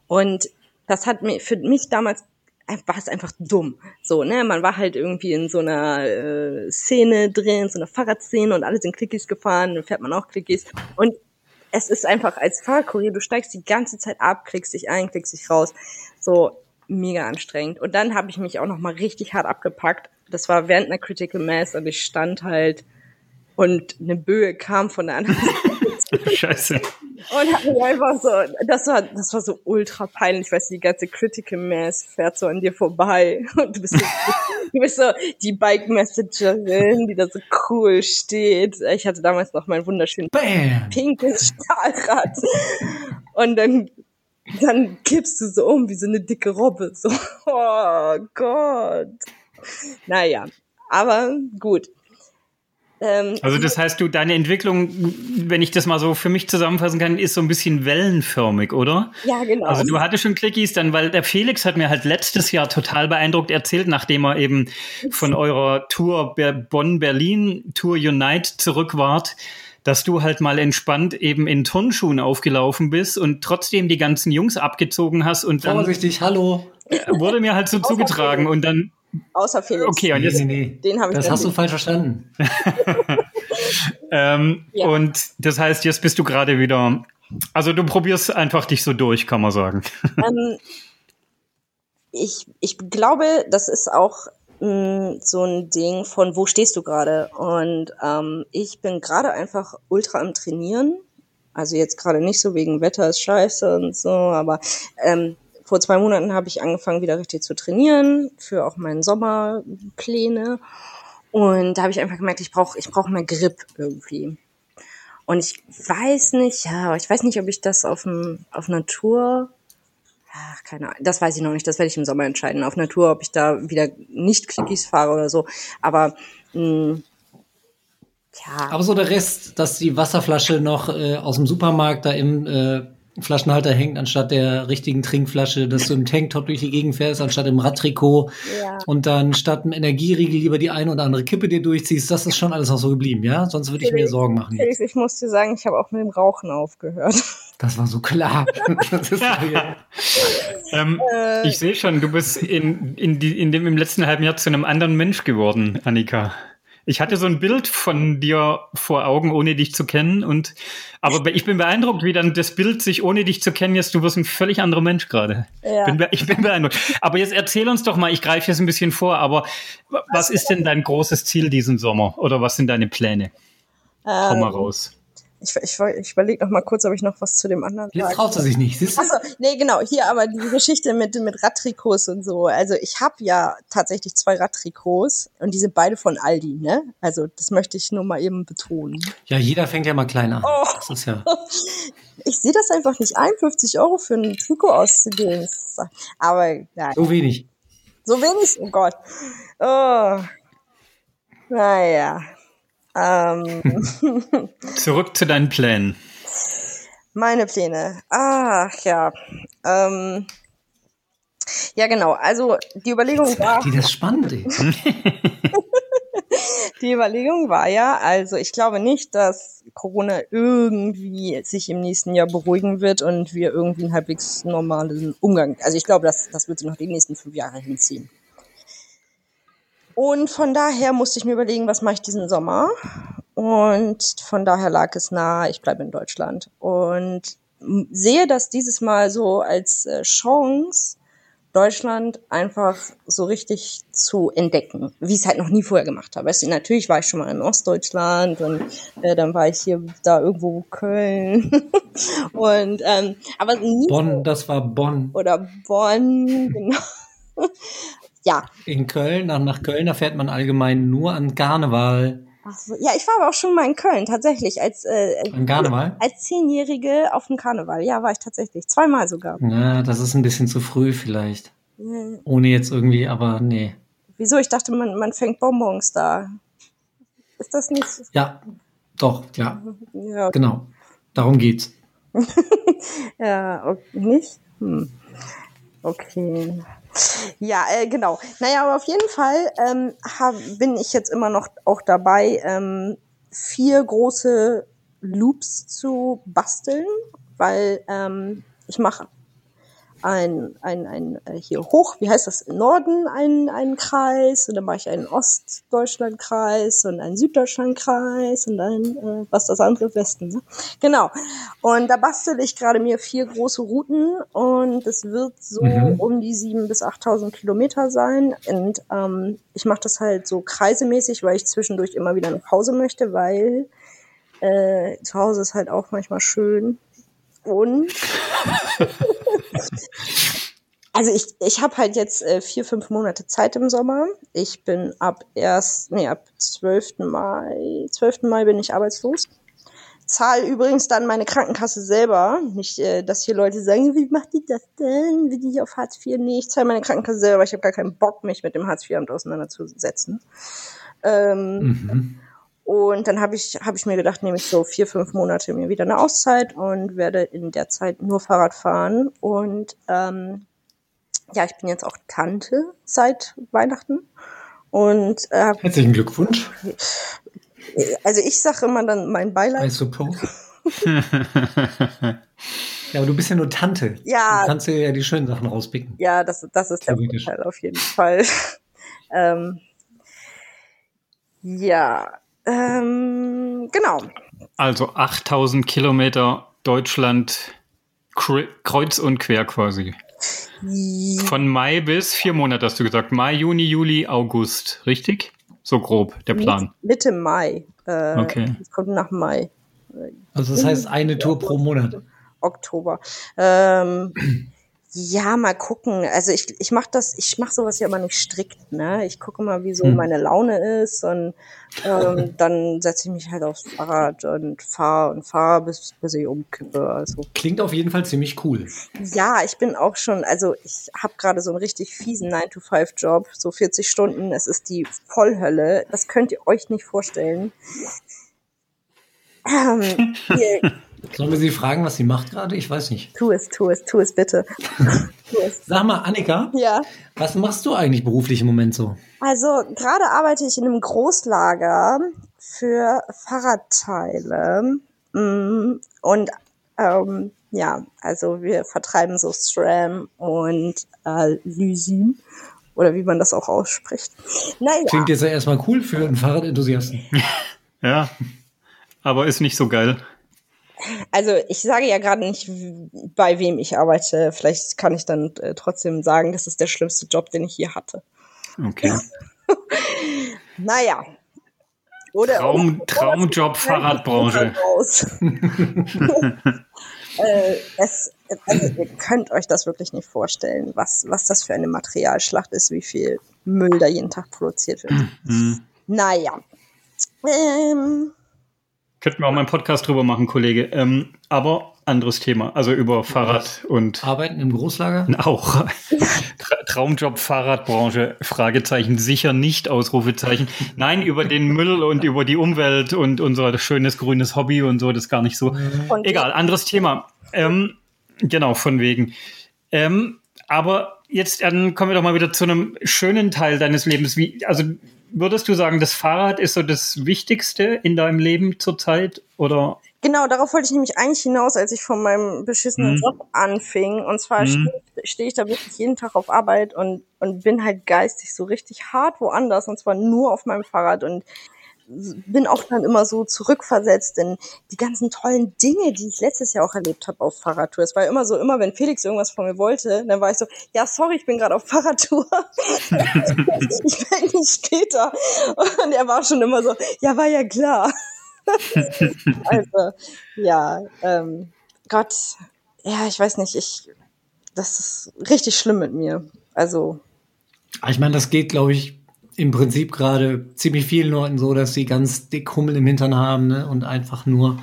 Und das hat mir für mich damals äh, war es einfach dumm. So, ne, man war halt irgendwie in so einer äh, Szene drin, so einer Fahrradszene und alle sind Clickies gefahren, dann fährt man auch Clickies. Und es ist einfach als Fahrradkurier, du steigst die ganze Zeit ab, klickst dich ein, klickst dich raus. So mega anstrengend. Und dann habe ich mich auch noch mal richtig hart abgepackt. Das war während einer Critical Mass und ich stand halt und eine Böe kam von der anderen Seite Scheiße. Und hat mich einfach so, das war, das war so ultra peinlich, weißt du, die ganze Critical Mass fährt so an dir vorbei und du bist so, du bist so die Bike Messengerin, die da so cool steht. Ich hatte damals noch mein wunderschönes Bam! pinkes Stahlrad und dann dann kippst du so um wie so eine dicke Robbe, so, oh Gott. Naja, aber gut. Ähm, Also das heißt, du deine Entwicklung, wenn ich das mal so für mich zusammenfassen kann, ist so ein bisschen wellenförmig, oder? ja, genau. Also du hattest schon Clickies dann, weil der Felix hat mir halt letztes Jahr total beeindruckt erzählt, nachdem er eben von eurer Tour Ber- Bonn-Berlin, Tour Unite zurück wart, dass du halt mal entspannt eben in Turnschuhen aufgelaufen bist und trotzdem die ganzen Jungs abgezogen hast und dann Vorsichtig, hallo. wurde mir halt so zugetragen und dann, Außer Felix. okay, und Nee, jetzt nee, nee. Den hab ich das hast du falsch verstanden. Ähm, Ja. Und das heißt, jetzt bist du gerade wieder. Also du probierst einfach dich so durch, kann man sagen. ähm, ich, ich glaube, das ist auch mh, so ein Ding von, wo stehst du gerade? Und ähm, ich bin gerade einfach ultra am Trainieren. Also jetzt gerade nicht so wegen Wetter ist scheiße und so, aber ähm, vor zwei Monaten habe ich angefangen, wieder richtig zu trainieren für auch meinen Sommerpläne. Und da habe ich einfach gemerkt, ich brauche ich brauch mehr Grip irgendwie. Und ich weiß nicht, ja, ich weiß nicht, ob ich das auf, dem, auf Tour Ach, keine Ahnung. Das weiß ich noch nicht. Das werde ich im Sommer entscheiden. Auf Natur, ob ich da wieder nicht Clickies fahre oder so. Aber mh, ja, Aber so der Rest, dass die Wasserflasche noch äh, aus dem Supermarkt da im äh, Flaschenhalter hängt, anstatt der richtigen Trinkflasche, dass du im Tanktop durch die Gegend fährst, anstatt im Radtrikot Ja. und dann statt einem Energieriegel lieber die eine oder andere Kippe dir durchziehst, das ist schon alles noch so geblieben, ja? Sonst würde ich mir Sorgen machen. Felix, ich muss dir sagen, ich habe auch mit dem Rauchen aufgehört. Das war so klar. Ja. Ähm, ich sehe schon, du bist in, in, die, in dem im letzten halben Jahr zu einem anderen Mensch geworden, Annika. Ich hatte so ein Bild von dir vor Augen, ohne dich zu kennen. Und aber ich bin beeindruckt, wie dann das Bild sich ohne dich zu kennen jetzt. Du wirst ein völlig anderer Mensch gerade. Ja. Bin Ich bin beeindruckt. Aber jetzt erzähl uns doch mal. Ich greife jetzt ein bisschen vor. Aber was ist denn dein großes Ziel diesen Sommer? Oder was sind deine Pläne? Komm mal raus. Ich, ich, ich überlege noch mal kurz, ob ich noch was zu dem anderen Jetzt sage. traut sie sich nicht. Siehst du? Achso, nee, genau, hier aber die Geschichte mit, mit Radtrikots und so. Also ich habe ja tatsächlich zwei Radtrikots und die sind beide von Aldi, ne? Also das möchte ich nur mal eben betonen. Ja, jeder fängt ja mal klein an. Oh. Das ist ja. Ich sehe das einfach nicht ein, 50 Euro für ein Trikot auszugeben. Aber nein, So wenig. so wenig, oh Gott. Oh. Naja. Ähm, Zurück zu deinen Plänen. meine Pläne. Ach ja. Ähm, ja, genau. Also die Überlegung war. Die das spannend. Die Überlegung war ja, also ich glaube nicht, dass Corona irgendwie sich im nächsten Jahr beruhigen wird und wir irgendwie einen halbwegs normalen Umgang. Also ich glaube, das, das wird sich noch die nächsten fünf Jahre hinziehen. Und von daher musste ich mir überlegen, was mache ich diesen Sommer? Und von daher lag es nahe, ich bleibe in Deutschland. Und sehe das dieses Mal so als äh, Chance, Deutschland einfach so richtig zu entdecken, wie ich es halt noch nie vorher gemacht habe. Weißt du, natürlich war ich schon mal in Ostdeutschland und äh, dann war ich hier da irgendwo Köln und ähm, aber nie Bonn, das war Bonn. oder Bonn, genau. Ja, In Köln, nach, nach Köln, da fährt man allgemein nur an Karneval. Ach so. ja, ich war aber auch schon mal in Köln tatsächlich als äh, An Karneval? als Zehnjährige auf dem Karneval. Ja, war ich tatsächlich zweimal sogar. Ja, das ist ein bisschen zu früh vielleicht. Äh, Ohne jetzt irgendwie, aber nee. Wieso? Ich dachte, man, man fängt Bonbons da. Ist das nicht? so- Ja, doch, ja, Ja, genau. Darum geht's. Ja, okay. nicht? Hm. Okay. Ja, äh, genau. Naja, aber auf jeden Fall ähm, hab, bin ich jetzt immer noch auch dabei, ähm, vier große Loops zu basteln, weil ähm, ich mache ein, ein, ein äh, hier hoch, wie heißt das, im Norden einen, einen Kreis und dann mache ich einen Ostdeutschlandkreis und einen Süddeutschlandkreis und dann, äh, was das andere, Westen, ne? Genau. Und da bastel ich gerade mir vier große Routen und es wird so Mhm. um die sieben bis 8.000 Kilometer sein und ähm, ich mache das halt so kreisemäßig, weil ich zwischendurch immer wieder nach Hause möchte, weil äh, zu Hause ist halt auch manchmal schön und also ich, ich habe halt jetzt äh, vier, fünf Monate Zeit im Sommer. Ich bin ab erst, nee, ab 12. Mai, 12. Mai bin ich arbeitslos. Zahl übrigens dann meine Krankenkasse selber. Nicht, äh, dass hier Leute sagen, wie macht die das denn? Wie die auf Hartz IV? Nee, ich zahle meine Krankenkasse selber. Ich habe gar keinen Bock, mich mit dem Hartz IV-Amt auseinanderzusetzen. Ähm, Mhm. Und dann habe ich, hab ich mir gedacht, nehme ich so vier, fünf Monate mir wieder eine Auszeit und werde in der Zeit nur Fahrrad fahren. Und ähm, ja, ich bin jetzt auch Tante seit Weihnachten. Und äh, Herzlichen Glückwunsch, also ich sage immer dann mein I Beileid. suppose. Ja, aber du bist ja nur Tante. Ja. Du kannst dir ja die schönen Sachen rauspicken. Ja, das, das ist der. Vorteil auf jeden Fall. ähm, ja, ähm, genau. Also 8000 Kilometer Deutschland kre- kreuz und quer quasi. Von Mai bis vier Monate hast du gesagt. Mai, Juni, Juli, August. Richtig? So grob der Plan. Mitte Mai. Äh, Okay. Es kommt nach Mai. Also das heißt eine Tour pro Monat. Oktober. Ähm, ja, mal gucken. Also ich, ich mache das, ich mache sowas ja immer nicht strikt, ne? Ich gucke mal, wie so Hm. meine Laune ist und ähm, dann setze ich mich halt aufs Fahrrad und fahre und fahre, bis, bis ich umkippe. Also Klingt auf jeden Fall ziemlich cool. ja, ich bin auch schon, also ich habe gerade so einen richtig fiesen 9-to-5-Job, so 40 Stunden, es ist die Vollhölle. Das könnt ihr euch nicht vorstellen. Ähm, ihr, Sollen wir sie fragen, was sie macht gerade? Ich weiß nicht. tu es, tu es, tu es bitte. tu es. Sag mal, Annika, Ja. was machst du eigentlich beruflich im Moment so? Also gerade arbeite ich in einem Großlager für Fahrradteile. Mm, Und ähm, ja, also wir vertreiben so SRAM und äh, Lysin oder wie man das auch ausspricht. Naja, Klingt jetzt ja erstmal cool für einen Fahrradenthusiasten. Ja. Aber ist nicht so geil. Also ich sage ja gerade nicht, bei wem ich arbeite. Vielleicht kann ich dann äh, trotzdem sagen, das ist der schlimmste Job, den ich hier hatte. Okay. Naja. Oder Traum, Traumjob Fahrradbranche. äh, es, also ihr könnt euch das wirklich nicht vorstellen, was, was das für eine Materialschlacht ist, wie viel Müll da jeden Tag produziert wird. Mhm. Naja. Ähm, Könnten wir auch mal einen Podcast drüber machen, Kollege. Ähm, aber anderes Thema. Also über Fahrrad und Arbeiten im Großlager? auch Tra Traumjob Fahrradbranche. Fragezeichen sicher nicht Ausrufezeichen. Nein, über den Müll und über die Umwelt und unser schönes grünes Hobby und so. Das ist gar nicht so. und Egal, anderes Thema. Ähm, genau, von wegen. Ähm, aber jetzt dann kommen wir doch mal wieder zu einem schönen Teil deines Lebens. Wie, also würdest du sagen, das Fahrrad ist so das Wichtigste in deinem Leben zurzeit? Oder Genau, darauf wollte ich nämlich eigentlich hinaus, als ich von meinem beschissenen Mhm. Job anfing. Und zwar Mhm. stehe steh ich da wirklich jeden Tag auf Arbeit und, und bin halt geistig so richtig hart woanders und zwar nur auf meinem Fahrrad und bin auch dann immer so zurückversetzt in die ganzen tollen Dinge, die ich letztes Jahr auch erlebt habe auf Fahrradtour. Es war immer so, immer wenn Felix irgendwas von mir wollte, dann war ich so, ja, sorry, ich bin gerade auf Fahrradtour. ich melde mich später. Und er war schon immer so, ja, war ja klar. also, ja, ähm, Gott, ja, ich weiß nicht, ich, das ist richtig schlimm mit mir. Also, Ah, Ich meine, das geht, glaube ich, im Prinzip gerade ziemlich vielen Leuten so, dass sie ganz dick Hummel im Hintern haben ne? und einfach nur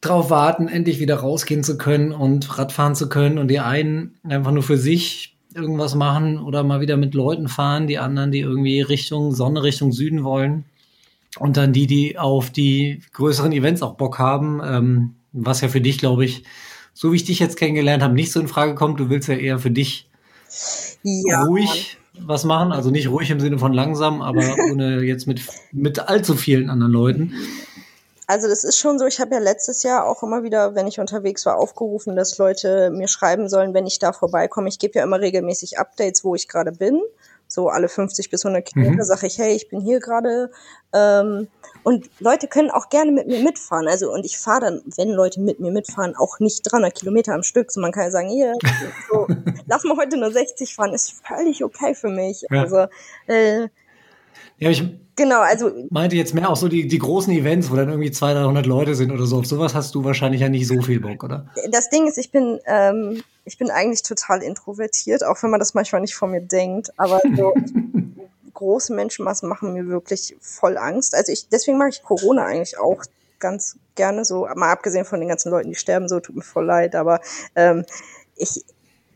drauf warten, endlich wieder rausgehen zu können und Radfahren zu können und die einen einfach nur für sich irgendwas machen oder mal wieder mit Leuten fahren, die anderen, die irgendwie Richtung Sonne, Richtung Süden wollen und dann die, die auf die größeren Events auch Bock haben, ähm, was ja für dich, glaube ich, so wie ich dich jetzt kennengelernt habe, nicht so in Frage kommt. Du willst ja eher für dich ja. ruhig was machen, also nicht ruhig im Sinne von langsam, aber ohne jetzt mit, mit allzu vielen anderen Leuten. Also das ist schon so, ich habe ja letztes Jahr auch immer wieder, wenn ich unterwegs war, aufgerufen, dass Leute mir schreiben sollen, wenn ich da vorbeikomme. Ich gebe ja immer regelmäßig Updates, wo ich gerade bin. So alle 50 bis 100 Kilometer Mhm. sage ich, hey, ich bin hier gerade. Ähm, und Leute können auch gerne mit mir mitfahren. Also und ich fahre dann, wenn Leute mit mir mitfahren, auch nicht 300 Kilometer am Stück. So man kann ja sagen, hier, so, lass mal heute nur 60 fahren, ist völlig okay für mich. Ja. Also äh, Ja, ich genau, also meinte jetzt mehr auch so die, die großen Events, wo dann irgendwie 200, 300 Leute sind oder so. Auf sowas hast du wahrscheinlich ja nicht so viel Bock, oder? das Ding ist, ich bin, ähm, ich bin eigentlich total introvertiert, auch wenn man das manchmal nicht von mir denkt. Aber so große Menschenmassen machen mir wirklich voll Angst. Also ich, deswegen mag ich Corona eigentlich auch ganz gerne so, mal abgesehen von den ganzen Leuten, die sterben, so tut mir voll leid, aber ähm, ich,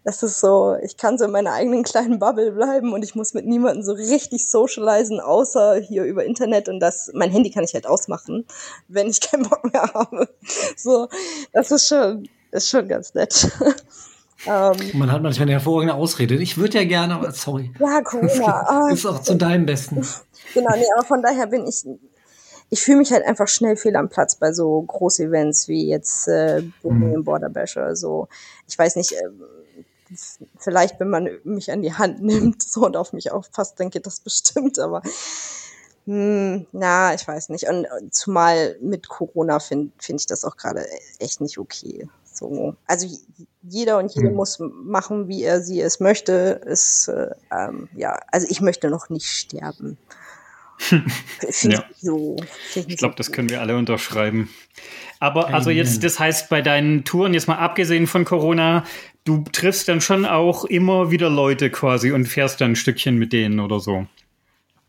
das ist so, ich kann so in meiner eigenen kleinen Bubble bleiben und ich muss mit niemandem so richtig socialisen, außer hier über Internet und das, mein Handy kann ich halt ausmachen, wenn ich keinen Bock mehr habe. So, das ist schon, ist schon ganz nett. ähm, Man hat manchmal eine hervorragende Ausrede. Ich würde ja gerne, aber sorry. ja, Corona. ah, Ist auch zu deinem Besten. Genau, nee, aber von daher bin ich, ich fühle mich halt einfach schnell fehl am Platz bei so Groß-Events wie jetzt äh, Bohemian Border Bash oder so. Ich weiß nicht, f- vielleicht, wenn man mich an die Hand nimmt so und auf mich aufpasst, dann geht das bestimmt, aber hm, na, ich weiß nicht. Und äh, zumal mit Corona finde find ich das auch gerade echt nicht okay. So, also jeder und jede Hm. muss machen, wie er sie es möchte. Ist, äh, ähm, ja, also ich möchte noch nicht sterben. Ja. ich so. Ich glaube, das können wir alle unterschreiben. Aber also jetzt, das heißt, bei deinen Touren, jetzt mal abgesehen von Corona, du triffst dann schon auch immer wieder Leute quasi und fährst dann ein Stückchen mit denen oder so.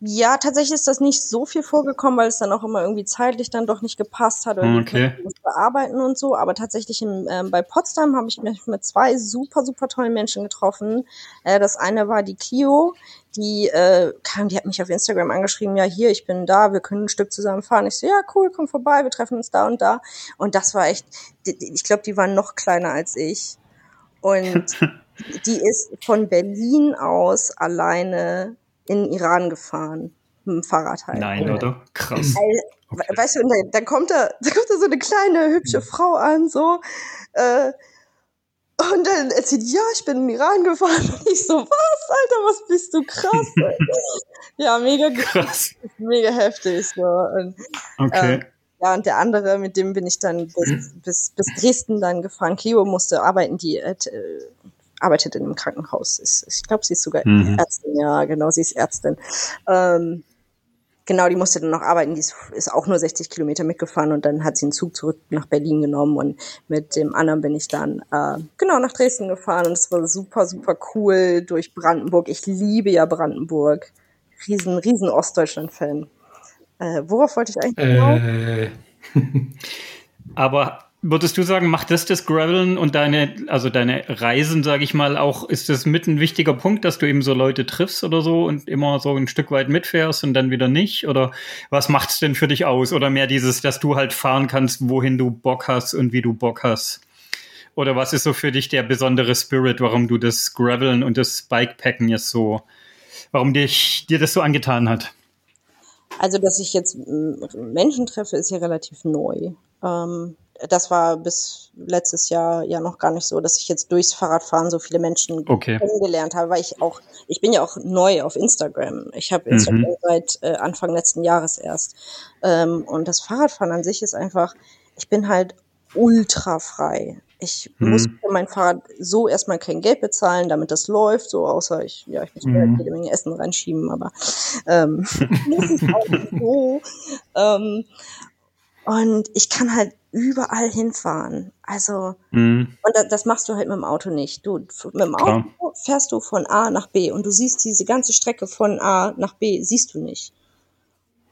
Ja, tatsächlich ist das nicht so viel vorgekommen, weil es dann auch immer irgendwie zeitlich dann doch nicht gepasst hat oder Okay. bearbeiten und so. Aber tatsächlich im, ähm, bei Potsdam habe ich mich mit zwei super, super tollen Menschen getroffen. Äh, das eine war die Clio, die äh, kam, die hat mich auf Instagram angeschrieben, ja hier, ich bin da, wir können ein Stück zusammen fahren. Ich so, ja cool, komm vorbei, wir treffen uns da und da. Und das war echt, ich glaube, die waren noch kleiner als ich. Und die ist von Berlin aus alleine in den Iran gefahren. Mit dem Fahrrad halt. Nein, oder? Krass. Ey, we- Weißt du, und dann, dann kommt da, dann kommt da so eine kleine, hübsche Frau an, so, äh, und dann erzählt, ja, ich bin in den Iran gefahren. Und ich so, was, Alter, was bist du krass. Ja, mega, Krass. mega heftig, so. Und, Okay. ja, und der andere, mit dem bin ich dann bis, bis, bis Dresden dann gefahren. Clio musste arbeiten, die äh, äh, arbeitet in einem Krankenhaus. Ist, ich glaube, sie ist sogar Mhm. Ärztin, ja, genau, sie ist Ärztin. Ähm, genau, die musste dann noch arbeiten. Die ist, ist auch nur 60 Kilometer mitgefahren und dann hat sie einen Zug zurück nach Berlin genommen und mit dem anderen bin ich dann äh, genau nach Dresden gefahren und es war super, super cool durch Brandenburg. Ich liebe ja Brandenburg. Riesen, riesen Ostdeutschland-Fan. Äh, worauf wollte ich eigentlich genau? Äh, Aber würdest du sagen, macht das das Graveln und deine, also deine Reisen, sage ich mal, auch, ist das mit ein wichtiger Punkt, dass du eben so Leute triffst oder so und immer so ein Stück weit mitfährst und dann wieder nicht? Oder was macht's denn für dich aus? Oder mehr dieses, dass du halt fahren kannst, wohin du Bock hast und wie du Bock hast? Oder was ist so für dich der besondere Spirit, warum du das Graveln und das Bikepacken jetzt so, warum dich, dir das so angetan hat? Also, dass ich jetzt Menschen treffe, ist ja relativ neu. Ähm, das war bis letztes Jahr ja noch gar nicht so, dass ich jetzt durchs Fahrradfahren so viele Menschen Okay. kennengelernt habe, weil ich auch, ich bin ja auch neu auf Instagram. Ich habe Instagram Mhm. seit äh, Anfang letzten Jahres erst. Ähm, und das Fahrradfahren an sich ist einfach, ich bin halt ultra frei. Ich Mhm. muss für mein Fahrrad so erstmal kein Geld bezahlen, damit das läuft, so außer ich, ja, ich muss mir Mhm. jede Menge Essen reinschieben, aber ähm, das ist auch so. Ähm, und ich kann halt überall hinfahren. Also, Mhm. und das, das machst du halt mit dem Auto nicht. Du, mit dem Klar. Auto fährst du von A nach B und du siehst diese ganze Strecke von A nach B, siehst du nicht.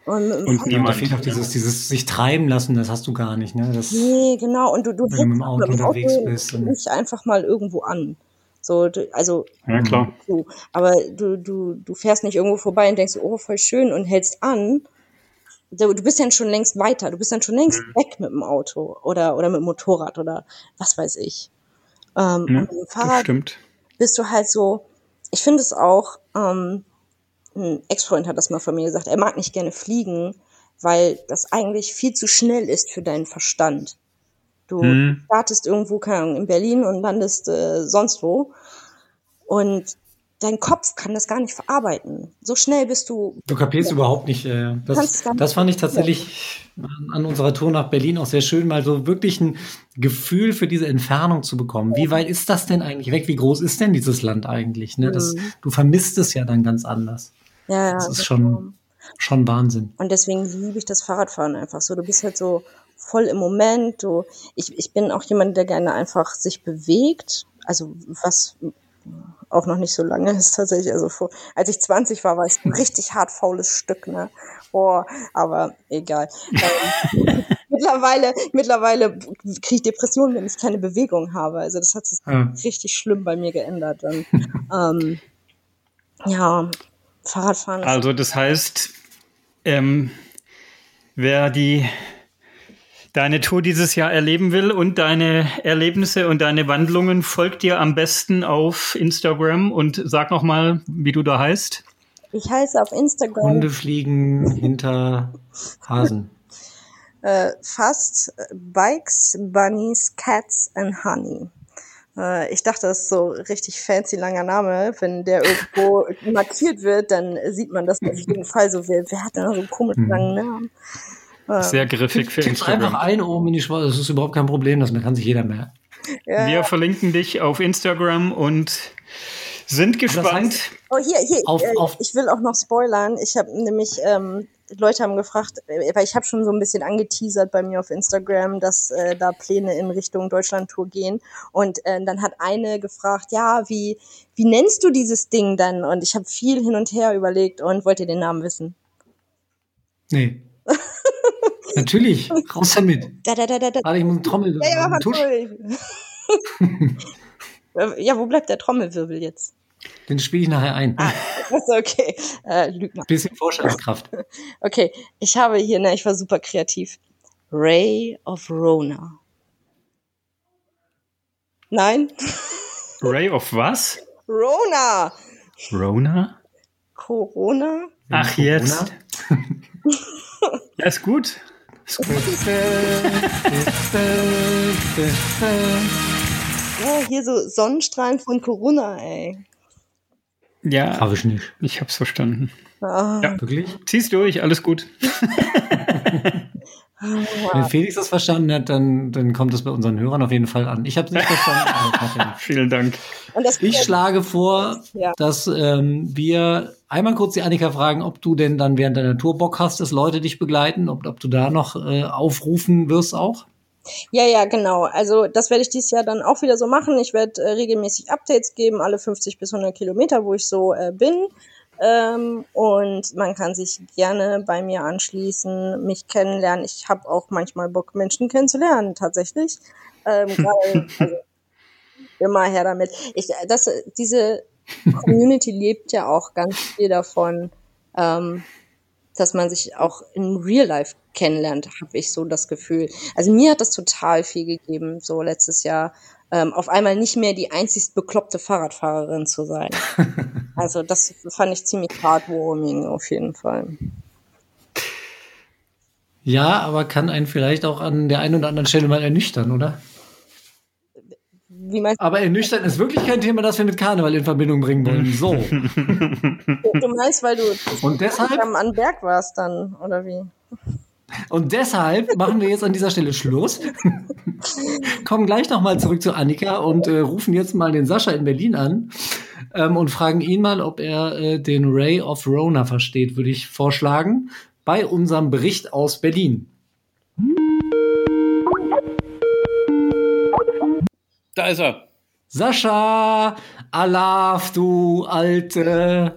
Und, mit Und da fehlt auch dieses, dieses sich treiben lassen, das hast du gar nicht, ne? Das, Nee, genau. Und du, du Wenn du mit dem Auto unterwegs bist und- nicht einfach mal irgendwo an. So, du, also, Ja, klar. so. Aber du, du, du fährst nicht irgendwo vorbei und denkst, oh, voll schön und hältst an. Du bist dann schon längst weiter. Du bist dann schon längst Mhm. weg mit dem Auto oder, oder mit dem Motorrad oder was weiß ich. Ähm, Ja, und mit dem Fahrrad bist du halt so, ich finde es auch, ähm, ein Ex-Freund hat das mal von mir gesagt, er mag nicht gerne fliegen, weil das eigentlich viel zu schnell ist für deinen Verstand. Du Hm. startest irgendwo, keine Ahnung, in Berlin und landest äh, sonst wo und dein Kopf kann das gar nicht verarbeiten. So schnell bist du, Du kapierst überhaupt nicht. Äh, das, das fand ich tatsächlich an, an unserer Tour nach Berlin auch sehr schön, mal so wirklich ein Gefühl für diese Entfernung zu bekommen. Wie weit ist das denn eigentlich weg? Wie groß ist denn dieses Land eigentlich? Ne? Das, Mhm. du vermisst es ja dann ganz anders. ja, ja, Das ist schon, schon Wahnsinn. Und deswegen liebe ich das Fahrradfahren einfach so. Du bist halt so voll im Moment. Du, ich, ich bin auch jemand, der gerne einfach sich bewegt. Also was auch noch nicht so lange ist tatsächlich. Also vor, als ich 20 war, war ich ein richtig hart faules Stück, ne? Boah, aber egal. Ähm, mittlerweile, mittlerweile kriege ich Depressionen, wenn ich keine Bewegung habe. Also das hat sich Ja. richtig schlimm bei mir geändert. Und, ähm, ja, Fahrradfahren Also das heißt, ähm, wer die deine Tour dieses Jahr erleben will und deine Erlebnisse und deine Wandlungen, folgt dir am besten auf Instagram und sag noch mal, wie du da heißt. Ich heiße auf Instagram Hunde fliegen hinter Hasen. äh, fast Bikes, Bunnies, Cats and Honey. Äh, ich dachte, das ist so richtig fancy langer Name. Wenn der irgendwo markiert wird, dann sieht man das auf jeden Fall so. Wer, wer hat denn so einen komischen langen Namen? Sehr griffig für Tipp's einfach Instagram. ein oben in die Schwarze. Das ist überhaupt kein Problem. Das kann sich jeder merken. Ja. Wir verlinken dich auf Instagram und sind gespannt. Oh, hier, hier. Auf- äh, auf- ich will auch noch spoilern. Ich habe nämlich, ähm, Leute haben gefragt, äh, weil ich habe schon so ein bisschen angeteasert bei mir auf Instagram, dass äh, da Pläne in Richtung Deutschland-Tour gehen. Und äh, dann hat eine gefragt, ja, wie, wie nennst du dieses Ding dann? Und ich habe viel hin und her überlegt und wollte den Namen wissen. Nee. Natürlich. Raus damit. Da, da, da, da, da. Warte, ich muss einen Trommel. Ja, ja, Tusch. ja, wo bleibt der Trommelwirbel jetzt? Den spiele ich nachher ein. Achso, okay. Äh, Lügner. Bisschen Vorstellungskraft. Okay, ich habe hier, ne, ich war super kreativ. Ray of Rona. Nein? Ray of was? Rona! Rona? Corona? Ach, jetzt. Ja, ist gut. Ist gut. Ja, hier so Sonnenstrahlen von Corona, ey. Ja, Habe ich nicht. ich hab's verstanden. Ah, Ja. Wirklich? Zieh's durch, alles gut. Wenn Felix das verstanden hat, dann, dann kommt das bei unseren Hörern auf jeden Fall an. Ich habe es nicht verstanden. Vielen Dank. ich schlage vor, ja. dass ähm, wir einmal kurz die Annika fragen, ob du denn dann während deiner Tour Bock hast, dass Leute dich begleiten, ob, ob du da noch äh, aufrufen wirst auch. Ja, ja, genau. Also das werde ich dieses Jahr dann auch wieder so machen. Ich werde äh, regelmäßig Updates geben, alle 50 bis 100 Kilometer, wo ich so äh, bin. Ähm, und man kann sich gerne bei mir anschließen, mich kennenlernen. Ich habe auch manchmal Bock, Menschen kennenzulernen, tatsächlich. Ähm, grade, also, immer her damit. Ich, das, diese Community lebt ja auch ganz viel davon, ähm, dass man sich auch in Real Life kennenlernt, habe ich so das Gefühl. Also mir hat das total viel gegeben, so letztes Jahr, ähm, auf einmal nicht mehr die einzigst bekloppte Fahrradfahrerin zu sein. also das fand ich ziemlich heartwarming auf jeden Fall. Ja, aber kann einen vielleicht auch an der einen oder anderen Stelle mal ernüchtern, oder? Aber ernüchtern ist wirklich kein Thema, das wir mit Karneval in Verbindung bringen wollen. So. du meinst, weil du Und deshalb, am Berg warst dann, oder wie? Und deshalb machen wir jetzt an dieser Stelle Schluss. Kommen gleich nochmal zurück zu Annika und äh, rufen jetzt mal den Sascha in Berlin an ähm, und fragen ihn mal, ob er äh, den Ray of Rona versteht, würde ich vorschlagen, bei unserem Bericht aus Berlin. Da ist er. Sascha, Alaf, du alte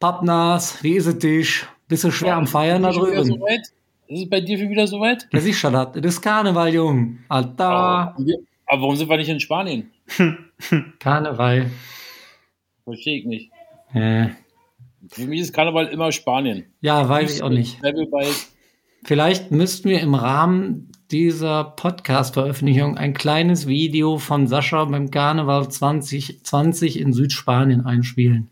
Pappnas, wie ist es dich? Bist du schwer am Feiern da drüben? Ist es bei dir schon wieder soweit? Ja, sicher, das ist Karneval, Jung. Alter. Oh, aber warum sind wir nicht in Spanien? Karneval. Verstehe ich nicht. Äh. Für mich ist Karneval immer Spanien. Ja, weiß ich auch nicht. Vielleicht müssten wir im Rahmen dieser Podcast-Veröffentlichung ein kleines Video von Sascha beim Karneval 2020 in Südspanien einspielen.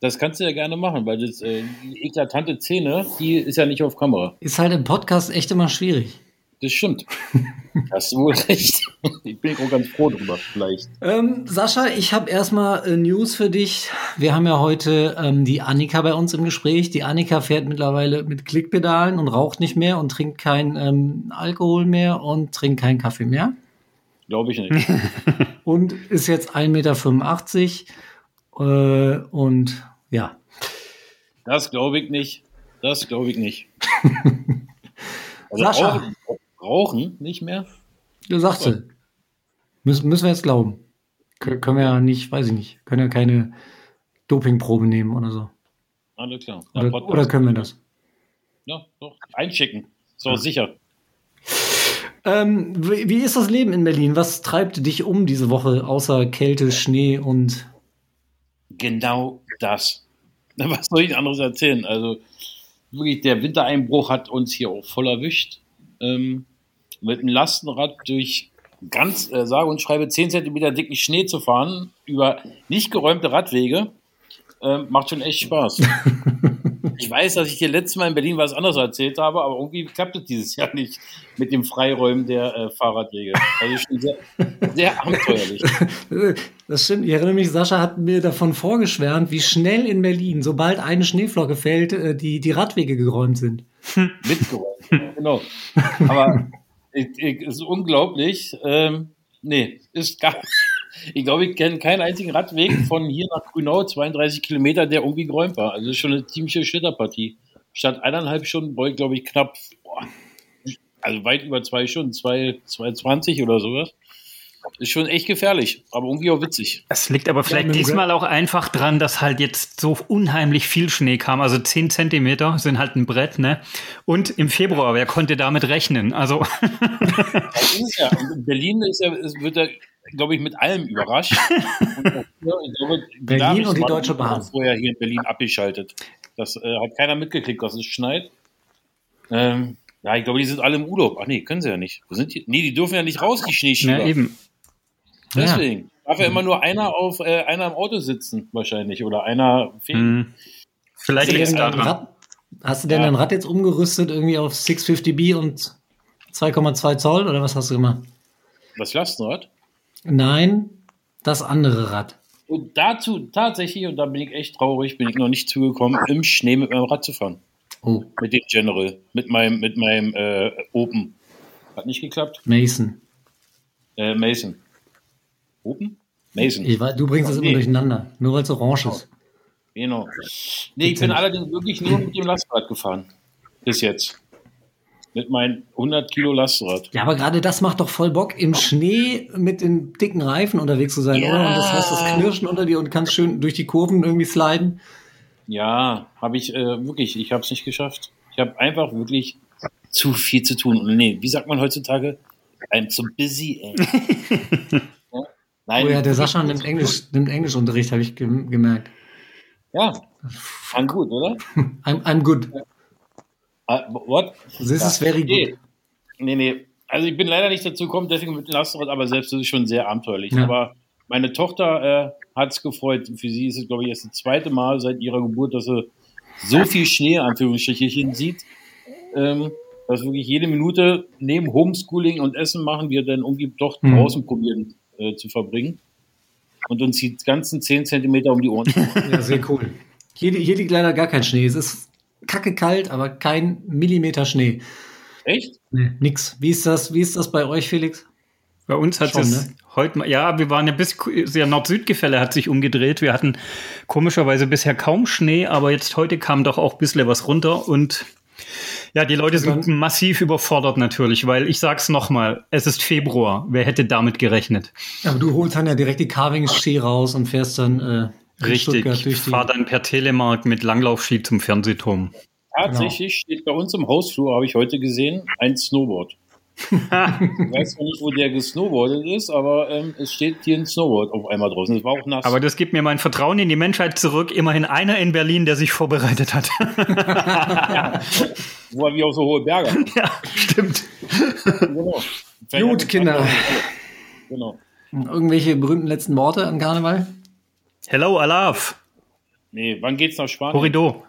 Das kannst du ja gerne machen, weil das äh, die eklatante Szene, die ist ja nicht auf Kamera. Ist halt im Podcast echt immer schwierig. Das stimmt. Hast du wohl recht. Ich bin auch ganz froh drüber, vielleicht. Ähm, Sascha, ich habe erstmal äh, News für dich. Wir haben ja heute ähm, die Annika bei uns im Gespräch. Die Annika fährt mittlerweile mit Klickpedalen und raucht nicht mehr und trinkt kein ähm, Alkohol mehr und trinkt keinen Kaffee mehr. Glaube ich nicht. und ist jetzt 1,85 Meter äh, und ja. Das glaube ich nicht. Das glaube ich nicht. also Sascha. Rauchen, rauchen, nicht mehr? Du sagst es. Müssen, müssen wir jetzt glauben. Kön können wir ja nicht, weiß ich nicht, können ja keine Dopingprobe nehmen oder so. Alles klar. Oder, oder, können wir das? Ja, doch. Einschicken. So ja. sicher. Ähm, wie, wie ist das Leben in Berlin? Was treibt dich um diese Woche außer Kälte, Schnee und genau das. Was soll ich anderes erzählen? Also wirklich, der Wintereinbruch hat uns hier auch voll erwischt. Ähm, mit einem Lastenrad durch ganz, äh, sage und schreibe, 10 cm dicken Schnee zu fahren, über nicht geräumte Radwege, äh, macht schon echt Spaß. Ich weiß, dass ich dir letztes Mal in Berlin was anderes erzählt habe, aber irgendwie klappt es dieses Jahr nicht mit dem Freiräumen der äh, Fahrradwege. Also schon sehr, sehr abenteuerlich. Das stimmt. Ich erinnere mich, Sascha hat mir davon vorgeschwärmt, wie schnell in Berlin, sobald eine Schneeflocke fällt, äh, die, die Radwege geräumt sind. Mitgeräumt, genau. Aber es ist unglaublich. Ähm, nee, ist gar ich glaube, ich kenne keinen einzigen Radweg von hier nach Grünau, 32 Kilometer, der irgendwie geräumt war. Also schon eine ziemliche Schlitterpartie. Statt eineinhalb Stunden brauche ich, glaube ich, knapp, boah, also weit über zwei Stunden, zwei, 2,20 oder sowas. Ist schon echt gefährlich, aber irgendwie auch witzig. Es liegt aber vielleicht ja, diesmal auch einfach dran, dass halt jetzt so unheimlich viel Schnee kam. Also 10 Zentimeter sind halt ein Brett, ne? Und im Februar, wer konnte damit rechnen? Also. Das ist ja. In Berlin ist ja, es wird ja glaube ich, mit allem überrascht. und glaube, Berlin und die Deutsche Bahn. Vorher hier in Berlin abgeschaltet. Das äh, hat keiner mitgekriegt, dass es schneit. Ähm, ja, ich glaube, die sind alle im Urlaub. Ach nee, können sie ja nicht. Wo sind die? Nee, die dürfen ja nicht raus, die Schneeschieber. Ja, eben. Deswegen. Ja. Darf ja immer nur einer auf äh, einer im Auto sitzen, wahrscheinlich. Oder einer fehlt. Hm. Vielleicht liegt es daran. Hast du denn ja. dein Rad jetzt umgerüstet irgendwie auf 650B und 2,2 Zoll oder was hast du gemacht? Das Lastenrad? Nein, das andere Rad. Und dazu tatsächlich, und da bin ich echt traurig, bin ich noch nicht zugekommen, im Schnee mit meinem Rad zu fahren. Oh, Mit dem General. Mit meinem, mit meinem äh, Open. Hat nicht geklappt? Mason. Äh, Mason. Open? Mason. Ich weiß, du bringst das immer Nee. durcheinander, nur weil es orange ist. Genau. Nee, ich bin allerdings wirklich nur mit dem Lastrad gefahren. Bis jetzt. Mit meinem 100 Kilo Lastrad. Ja, aber gerade das macht doch voll Bock, im Schnee mit den dicken Reifen unterwegs zu sein, Ja. oder? Und das heißt, das Knirschen unter dir und kannst schön durch die Kurven irgendwie sliden. Ja, habe ich äh, wirklich, ich habe es nicht geschafft. Ich habe einfach wirklich zu viel zu tun. Und nee, wie sagt man heutzutage? I'm so busy, ey. ja? Nein, Oh ja, der Sascha nimmt Englisch, nimmt Englischunterricht, habe ich gem- gemerkt. Ja, fand gut, oder? I'm, I'm good. Uh, what? This is very good. nee, nee. Also ich bin leider nicht dazu gekommen, deswegen mit dem Lastrad, aber selbst das ist schon sehr abenteuerlich. Ja. Aber meine Tochter äh, hat es gefreut. Für sie ist es, glaube ich, erst das zweite Mal seit ihrer Geburt, dass sie so viel Schnee, Anführungsstrichen, sieht. Ähm, dass wirklich jede Minute neben Homeschooling und Essen machen wir dann irgendwie doch Mhm. draußen probieren äh, zu verbringen. Und uns die ganzen 10 Zentimeter um die Ohren. Ja, sehr cool. Hier, hier liegt leider gar kein Schnee. Es ist kacke kalt, aber kein Millimeter Schnee. Echt? Nee, nix. Wie ist das, wie ist das bei euch, Felix? Bei uns hat Schon, es ne? heute mal, ja, wir waren ja bis, sehr Nord-Süd-Gefälle hat sich umgedreht. Wir hatten komischerweise bisher kaum Schnee, aber jetzt heute kam doch auch ein bisschen was runter und ja, die Leute sind massiv überfordert natürlich, weil ich sag's nochmal, es ist Februar. Wer hätte damit gerechnet? Aber du holst dann ja direkt die Carving-Ski raus und fährst dann äh, Richtig, ich durch die. fahre dann per Telemark mit Langlaufski zum Fernsehturm. Tatsächlich steht bei uns im Hausflur, habe ich heute gesehen, ein Snowboard. Ich weiß zwar nicht, wo der gesnowboardet ist, aber ähm, es steht hier ein Snowboard auf einmal draußen. Es war auch nass. Aber das gibt mir mein Vertrauen in die Menschheit zurück. Immerhin einer in Berlin, der sich vorbereitet hat. wo wir auch so hohe Berge haben. ja, stimmt. genau. Gut, Kinder. Genau. Irgendwelche berühmten letzten Worte an Karneval? Hello, Alaf. Nee, wann geht's nach Spanien? Corridor.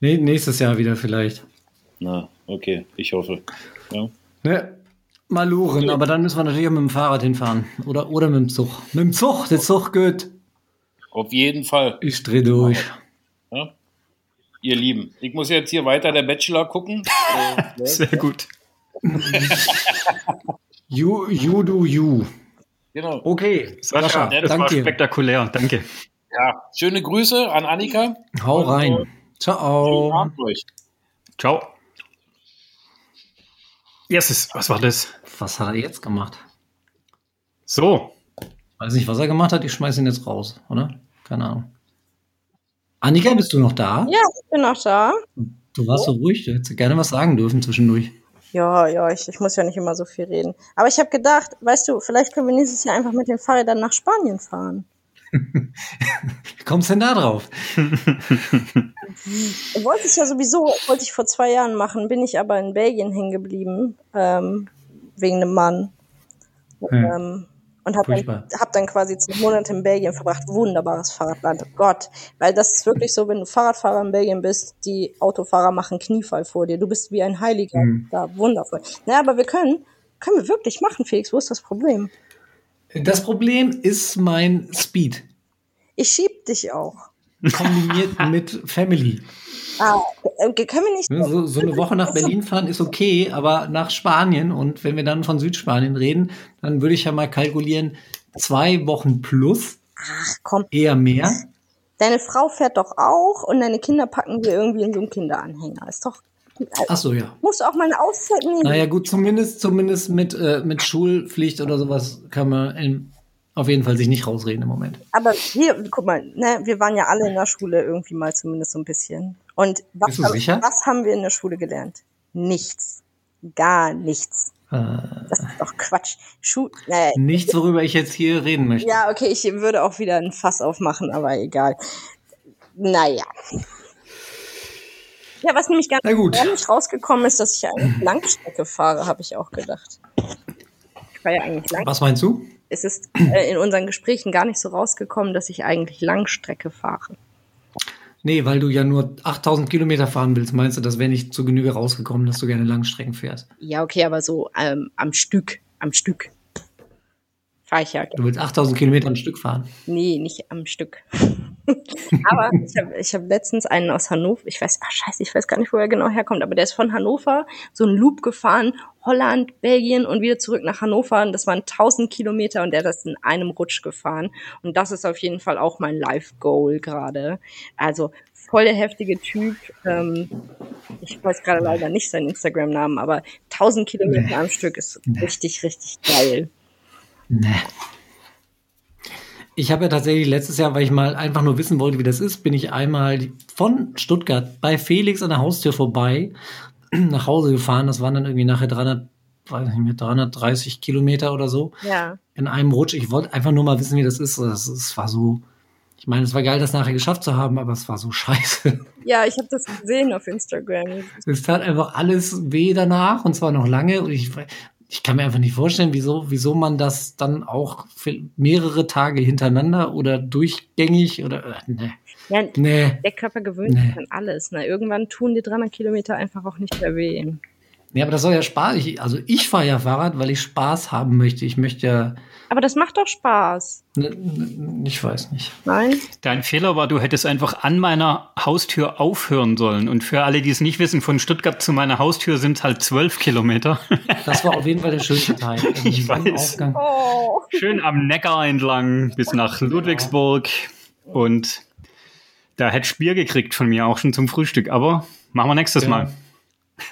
Nee, nächstes Jahr wieder vielleicht. Na, okay, ich hoffe. Ja. Ne? Maluren, aber dann müssen wir natürlich auch mit dem Fahrrad hinfahren. Oder, oder mit dem Zug. Mit dem Zug, der Zug geht. Auf jeden Fall. Ich dreh durch. Ja? Ihr Lieben, ich muss jetzt hier weiter der Bachelor gucken. Äh, Sehr gut. You, you do you. genau. Okay, Sascha, das war danke dir. spektakulär. Danke. Ja, schöne Grüße an Annika. Hau Und, rein. äh, Schönen Ciao. Ciao. Yes, was war das? Was hat er jetzt gemacht? So, Weiß nicht, was er gemacht hat. Ich schmeiß ihn jetzt raus, oder? Keine Ahnung. Annika, bist du noch da? Ja, ich bin noch da. Du warst so ruhig. Du hättest gerne was sagen dürfen zwischendurch. Ja, ja, ich, ich muss ja nicht immer so viel reden. Aber ich habe gedacht, weißt du, vielleicht können wir nächstes Jahr einfach mit den Fahrrädern nach Spanien fahren. Wie kommst du denn da drauf? Wollte ich ja sowieso, wollte ich vor zwei Jahren machen, bin ich aber in Belgien hängen geblieben, ähm, wegen einem Mann. Hm. Ähm, und habe dann, hab dann quasi zwei Monate in Belgien verbracht. Wunderbares Fahrradland. Gott, weil das ist wirklich so, wenn du Fahrradfahrer in Belgien bist, die Autofahrer machen Kniefall vor dir. Du bist wie ein Heiliger. Hm. Da, wundervoll. Naja, aber wir können, können wir wirklich machen, Felix. Wo ist das Problem? Das Problem ist mein Speed. Ich schieb dich auch. Kombiniert mit Family. Ah, können wir nicht. Ne, So, so eine Woche nach Berlin fahren ist okay, aber nach Spanien und wenn wir dann von Südspanien reden, dann würde ich ja mal kalkulieren, zwei Wochen plus, Ach komm, eher mehr. deine Frau fährt doch auch und deine Kinder packen wir irgendwie in so einen Kinderanhänger. Ist doch. Ach so, ja. Musst du auch mal eine Auszeit nehmen. Naja, gut, zumindest, zumindest mit, äh, mit Schulpflicht oder sowas kann man in, auf jeden Fall sich nicht rausreden im Moment. Aber wir, guck mal, ne, wir waren ja alle in der Schule irgendwie mal zumindest so ein bisschen. Und was, haben- was haben wir in der Schule gelernt? Nichts. Gar nichts. Äh, Das ist doch Quatsch. Schu äh, nichts, worüber ich jetzt hier reden möchte. ja, okay, ich würde auch wieder ein Fass aufmachen, aber egal. Naja. Ja, was nämlich gut. ehrlich rausgekommen ist, dass ich eigentlich Langstrecke fahre, habe ich auch gedacht. Ich war ja eigentlich lang. Was meinst du? Es ist äh, in unseren Gesprächen gar nicht so rausgekommen, dass ich eigentlich Langstrecke fahre. Nee, weil du ja nur 8000 Kilometer fahren willst, meinst du, das wäre nicht zur Genüge rausgekommen, dass du gerne Langstrecken fährst? Ja, okay, aber so ähm, am Stück, am Stück. Fahre ich ja. Du willst 8000 Kilometer am Stück fahren. Nee, nicht am Stück. aber ich habe ich hab letztens einen aus Hannover, ich weiß, ach scheiße, ich weiß gar nicht, wo er genau herkommt, aber der ist von Hannover so einen Loop gefahren, Holland, Belgien und wieder zurück nach Hannover. Und das waren 1000 Kilometer und der hat das in einem Rutsch gefahren. Und das ist auf jeden Fall auch mein Life-Goal gerade. Also voll der heftige Typ. Ähm, ich weiß gerade leider nicht seinen Instagram-Namen, aber 1000 Kilometer am Stück ist richtig, richtig geil. Nee. Ich habe ja tatsächlich letztes Jahr, weil ich mal einfach nur wissen wollte, wie das ist, bin ich einmal von Stuttgart bei Felix an der Haustür vorbei nach Hause gefahren. Das waren dann irgendwie nachher 300, weiß nicht mehr, 330 Kilometer oder so Ja. in einem Rutsch. Ich wollte einfach nur mal wissen, wie das ist. Das, es war so, ich meine, es war geil, das nachher geschafft zu haben, aber es war so scheiße. Ja, ich habe das gesehen auf Instagram. Es tat einfach alles weh danach und zwar noch lange. Und ich, ich kann mir einfach nicht vorstellen, wieso, wieso man das dann auch für mehrere Tage hintereinander oder durchgängig oder, äh, nee, Ja, nee. der Körper gewöhnt Nee. sich an alles. Ne? Irgendwann tun die 300 Kilometer einfach auch nicht mehr weh. Nee, aber das soll ja Spaß. Ich, also ich fahre ja Fahrrad, weil ich Spaß haben möchte. Ich möchte ja, Aber das macht doch Spaß. ne, ne, ich weiß nicht. Nein? Dein Fehler war, du hättest einfach an meiner Haustür aufhören sollen. Und für alle, die es nicht wissen, von Stuttgart zu meiner Haustür sind es halt zwölf Kilometer. Das war auf jeden Fall der schönste Teil. Ich weiß. Oh. Schön am Neckar entlang bis nach Ludwigsburg. Und da hätte ich Bier gekriegt von mir auch schon zum Frühstück. Aber machen wir nächstes Ja. Mal.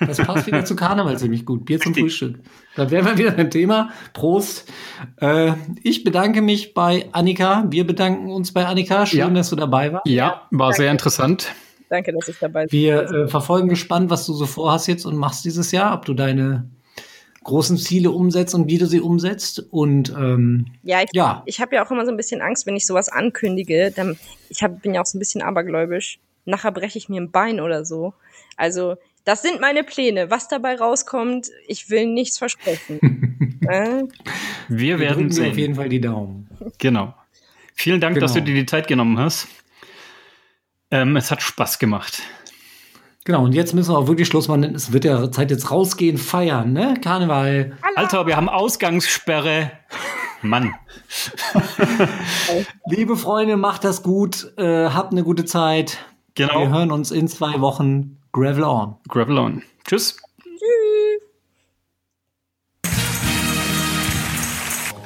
Das passt wieder zu Karneval ziemlich gut. Bier zum. Frühstück. Da wären wir wieder beim Thema. Prost. Äh, ich bedanke mich bei Annika. Wir bedanken uns bei Annika. Schön, Ja. dass du dabei warst. Ja, war sehr interessant. Danke, dass ich dabei bin. Wir äh, verfolgen gespannt, was du so vorhast jetzt und machst dieses Jahr, ob du deine großen Ziele umsetzt und wie du sie umsetzt. Und ähm, Ja, ich, Ja. ich habe ja auch immer so ein bisschen Angst, wenn ich sowas ankündige. Dann, ich hab, bin ja auch so ein bisschen abergläubisch. Nachher breche ich mir ein Bein oder so. Also, das sind meine Pläne. Was dabei rauskommt, ich will nichts versprechen. äh? Wir wir werden sehen. auf jeden Fall die Daumen. Genau. Vielen Dank, dass du Genau. dir die Zeit genommen hast. Ähm, es hat Spaß gemacht. Genau, und jetzt müssen wir auch wirklich Schluss machen, denn es wird ja Zeit jetzt rausgehen, feiern, ne? Karneval. Alter, wir haben Ausgangssperre. Mann. Liebe Freunde, macht das gut, äh, habt eine gute Zeit. Wir Genau. hören uns in zwei Wochen. Gravel on. Gravel on. Tschüss. Tschüss.